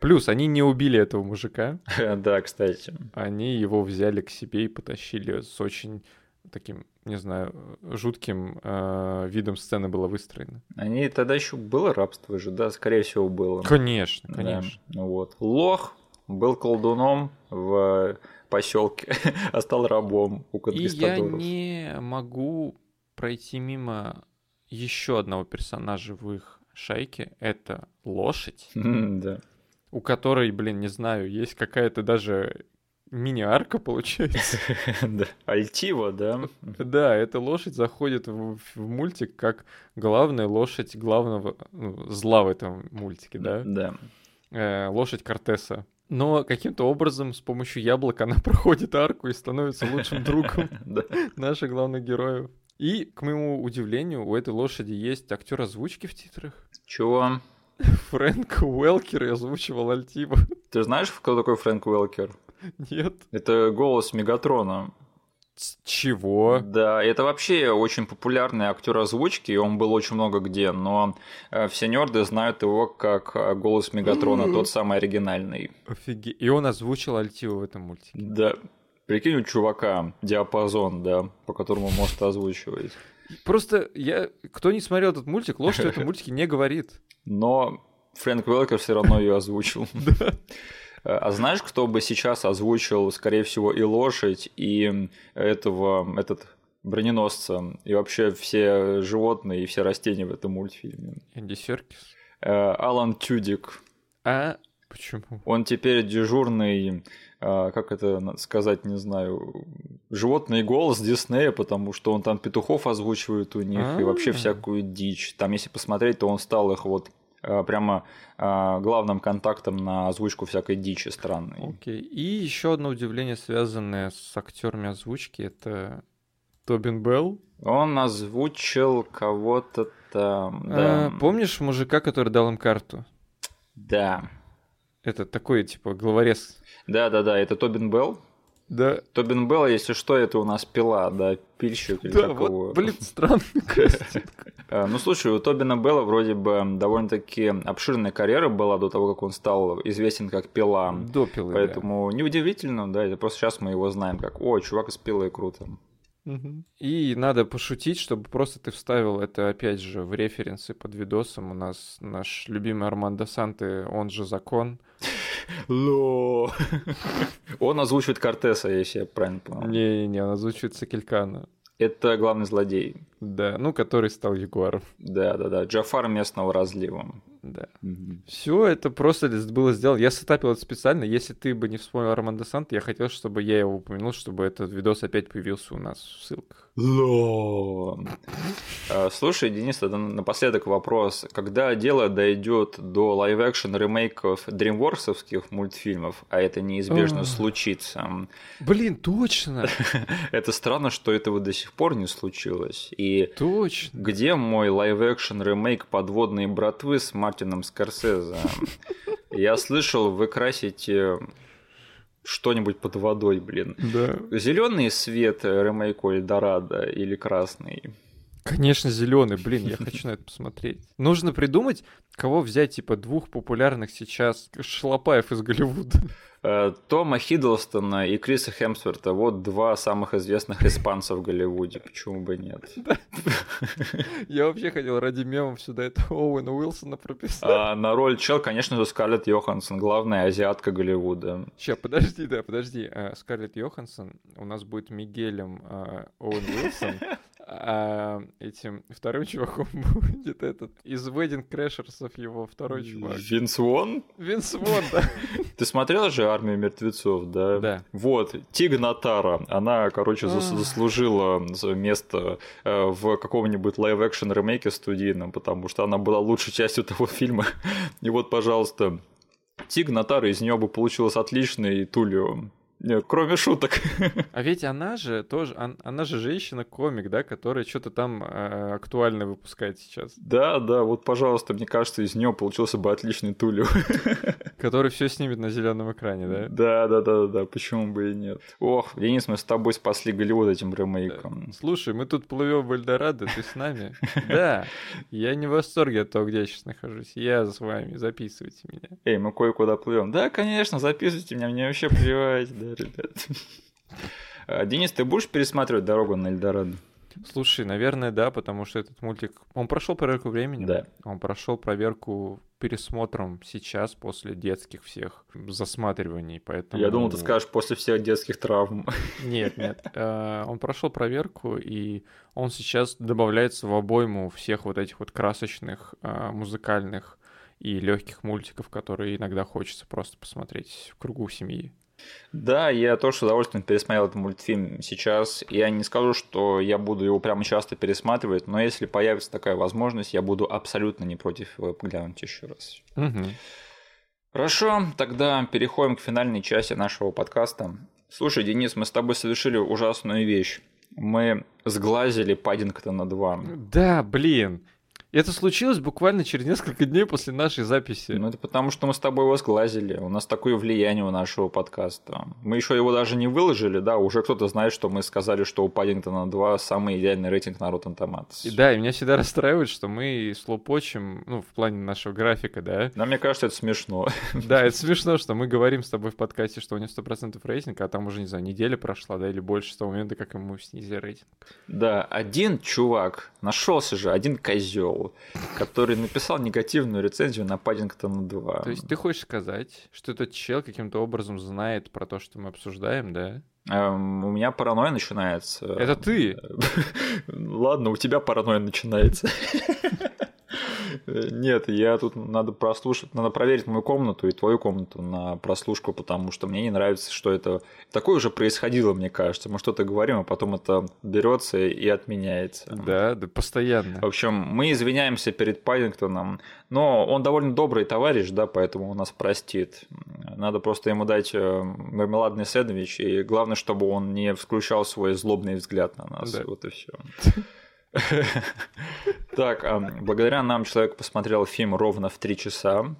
Плюс они не убили этого мужика, [laughs] Да, кстати. они его взяли к себе и потащили с очень таким, не знаю, жутким э, видом сцены было выстроено. Они тогда еще было рабство же, да, скорее всего, было. Конечно, Да, конечно. ну вот. Лох был колдуном в поселке, [laughs] а стал рабом у И я конкистадоров. не могу пройти мимо еще одного персонажа в их шайке. Это лошадь. Да. У которой, блин, не знаю, есть какая-то даже мини-арка получается. [laughs] Да. Альтива, да? Да, эта лошадь заходит в, в мультик как главная лошадь главного ну, зла в этом мультике, да? Да. Э, лошадь Кортеса. Но каким-то образом с помощью яблок она [laughs] проходит арку и становится лучшим другом [laughs] наших главных героев. И, к моему удивлению, у этой лошади есть актер озвучки в титрах. Чего? [laughs] Фрэнк Уэлкер и озвучивал Альтива. Ты знаешь, кто такой Фрэнк Уэлкер? Нет. Это голос Мегатрона. Чего? Да, это вообще очень популярный актер озвучки, и он был очень много где, но э, все нерды знают его как э, голос Мегатрона, тот самый оригинальный. Офигеть. И он озвучил Альтива в этом мультике. Да. Прикинь, у чувака диапазон, да, по которому может озвучивать. Просто я... Кто не смотрел этот мультик, лошадь в этом [laughs] мультике не говорит. Но Фрэнк Уэлкер все равно ее озвучил. [laughs] А знаешь, кто бы сейчас озвучил, скорее всего, и лошадь, и этого, этот броненосца, и вообще все животные и все растения в этом мультфильме? Энди Серкис. Э, Алан Тюдик. А почему? Он теперь дежурный, э, как это сказать, не знаю, животный голос Диснея, потому что он там петухов озвучивает у них и вообще А. всякую дичь. Там, если посмотреть, то он стал их вот э, прямо главным контактом на озвучку всякой дичи странной. Окей. И еще одно удивление, связанное с актерами озвучки, это Тобин Белл. Он озвучил кого-то там. Да. А, помнишь мужика, который дал им карту? Да. Это такой, типа, главорез. Да, да, да, это Тобин Белл. Да, Тобин Белл, если что, это у нас пила, да, пильщик или да, как вот, блин, странный. Э, [laughs] Ну, слушай, у Тобина Белла вроде бы довольно-таки обширная карьера была до того, как он стал известен как Пила. До пилы, да. Поэтому неудивительно, да, это просто сейчас мы его знаем как, о, чувак из Пилы, круто. И надо пошутить, чтобы просто ты вставил это, опять же, в референсы под видосом. У нас наш любимый Армандо Санте, он же Закон. Ло. Он озвучивает Кортеса, если я правильно понял. Не-не-не, он озвучивает Сакелькана. Это главный злодей. Да, ну, который стал Ягуаром. Да-да-да, Джафар местного разлива. Да. Все это просто было сделано. Я setup ил это специально. Если ты бы не вспомнил Арманда Ассанте, я хотел, чтобы я его упомянул, чтобы этот видос опять появился у нас в ссылках. Э, Слушай, Денис, тогда напоследок вопрос. Когда дело дойдет до live-action ремейков дримворксовских мультфильмов, а это неизбежно А. случится, Блин, точно! [laughs] это странно, что этого до сих пор не случилось. И Точно! где мой live-action ремейк «Подводной братвы» с Мартином Скорсезе? Я слышал, вы красите что-нибудь под водой, блин. Да. Зеленый свет э, ремейку Эльдорадо или красный? Конечно, зеленый, блин, я хочу на это посмотреть. Нужно придумать, кого взять, типа, двух популярных сейчас шлопаев из Голливуда. Э, Тома Хиддлстона и Криса Хемсворта вот два самых известных испанца в Голливуде. Почему бы нет? [laughs] Я вообще хотел ради мемов сюда это Оуэна Уилсона прописать. А на роль чел, конечно же, Скарлетт Йоханссон, главная азиатка Голливуда. Ща, подожди, да, подожди. А, Скарлетт Йоханссон у нас будет Мигелем а, Оуэн Уилсон, [laughs] а этим вторым [laughs] чуваком будет этот из Wedding Crashers его второй чувак. Винс Вон? Винс Вон, да. [laughs] Ты смотрел же «Армию мертвецов», да? Да. Вот, Тиг Нотаро, она, короче, зас- заслужила за место э, в каком-нибудь live-action ремейке студийном, потому что она была лучшей частью того фильма. [laughs] И вот, пожалуйста, Тиг Нотаро, из нее бы получилось отличный Тулио. Нет, кроме шуток. [laughs] А ведь она же тоже, он- она же женщина-комик, да, которая что-то там э, актуальное выпускает сейчас. Да, да, вот, пожалуйста, мне кажется, из нее получился бы отличный Тулио. [laughs] Который все снимет на зеленом экране, да? Да, да, да, да, да, почему бы и нет. Ох, Денис, мы с тобой спасли Голливуд этим ремейком. Слушай, мы тут плывем в Эльдорадо, ты с нами? [laughs] Да, я не в восторге от того, где я сейчас нахожусь. Я с вами, записывайте меня. Эй, мы кое-куда плывем. Да, конечно, записывайте меня, мне вообще плевать, да, ребят. А, Денис, ты будешь пересматривать дорогу на Эльдорадо? Слушай, наверное, да, потому что этот мультик, он прошел проверку временем. Да. Он прошел проверку пересмотром сейчас, после детских всех засматриваний, поэтому... Я думал, ты скажешь после всех детских травм. Нет, нет. Э, Он прошел проверку, и он сейчас добавляется в обойму всех вот этих вот красочных, э, музыкальных и легких мультиков, которые иногда хочется просто посмотреть в кругу семьи. Да, я тоже с удовольствием пересмотрел этот мультфильм сейчас. Я не скажу, что я буду его прямо часто пересматривать, но если появится такая возможность, я буду абсолютно не против его глянуть еще раз. Угу. Хорошо, тогда переходим к финальной части нашего подкаста. Слушай, Денис, мы с тобой совершили ужасную вещь. Мы сглазили Паддингтона 2. Да, блин. Это случилось буквально через несколько дней после нашей записи. Ну, это потому, что мы с тобой его сглазили. У нас такое влияние у нашего подкаста. Мы еще его даже не выложили, да, уже кто-то знает, что мы сказали, что у Паддингтона 2 самый идеальный рейтинг на Rotten Tomatoes. И да, и меня всегда [laughs] расстраивает, что мы слопочем, ну, в плане нашего графика, да. Но мне кажется, это смешно. Да, это смешно, что мы говорим с тобой в подкасте, что у него 100% рейтинг, а там уже, не знаю, неделя прошла, да, или больше с того момента, как ему снизили рейтинг. Да, один чувак, нашелся же, один козел, который написал негативную рецензию на Паддингтона 2. То есть ты хочешь сказать, что этот чел каким-то образом знает про то, что мы обсуждаем, да? Эм, у меня паранойя начинается. Это ты? [laughs] Ладно, у тебя паранойя начинается. [laughs] Нет, я тут надо прослушать, надо проверить мою комнату и твою комнату на прослушку, потому что мне не нравится, что это такое уже происходило, мне кажется. Мы что-то говорим, а потом это берется и отменяется. Да, да, постоянно. В общем, мы извиняемся перед Паддингтоном, но он довольно добрый товарищ, да, поэтому он нас простит. Надо просто ему дать э, мармеладный сэндвич, и главное, чтобы он не включал свой злобный взгляд на нас. Да. Вот и все. [laughs] [laughs] Так, благодаря нам человек посмотрел фильм ровно в три часа.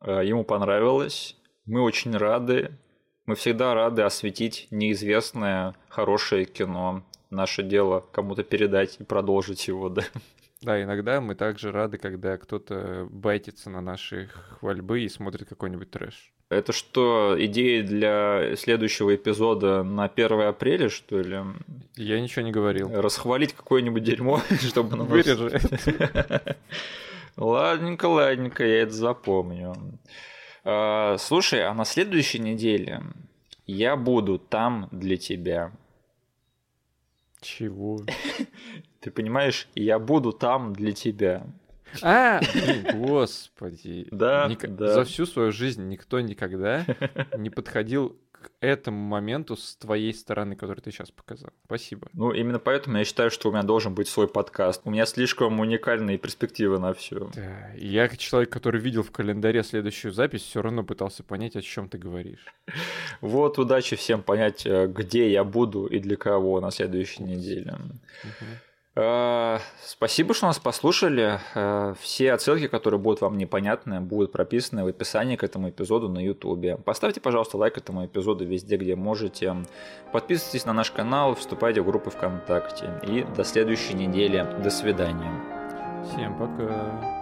А, ему понравилось. Мы очень рады. Мы всегда рады осветить неизвестное хорошее кино. Наше дело кому-то передать и продолжить его, да. Да, иногда мы также рады, когда кто-то байтится на наши хвальбы и смотрит какой-нибудь трэш. Это что, идея для следующего эпизода на 1 апреля, что ли? Я ничего не говорил. Расхвалить какое-нибудь дерьмо, [laughs] чтобы... Вырежи. [laughs] Ладненько, ладненько, я это запомню. А, слушай, а на следующей неделе я буду там для тебя. Чего? [laughs] Ты понимаешь, я буду там для тебя. А, господи. Да, Ник- да. За всю свою жизнь никто никогда не подходил к этому моменту с твоей стороны, который ты сейчас показал. Спасибо. Ну, именно поэтому я считаю, что у меня должен быть свой подкаст. У меня слишком уникальные перспективы на все. Да, я как человек, который видел в календаре следующую запись, все равно пытался понять, о чем ты говоришь. Вот, удачи всем понять, э, где я буду и для кого на следующей неделе. Э, Спасибо, что нас послушали. Э, Все отсылки, которые будут вам непонятны, будут прописаны в описании к этому эпизоду на YouTube. Поставьте, пожалуйста, лайк этому эпизоду везде, где можете. Подписывайтесь на наш канал, вступайте в группы ВКонтакте. И до следующей недели. До свидания. Всем пока.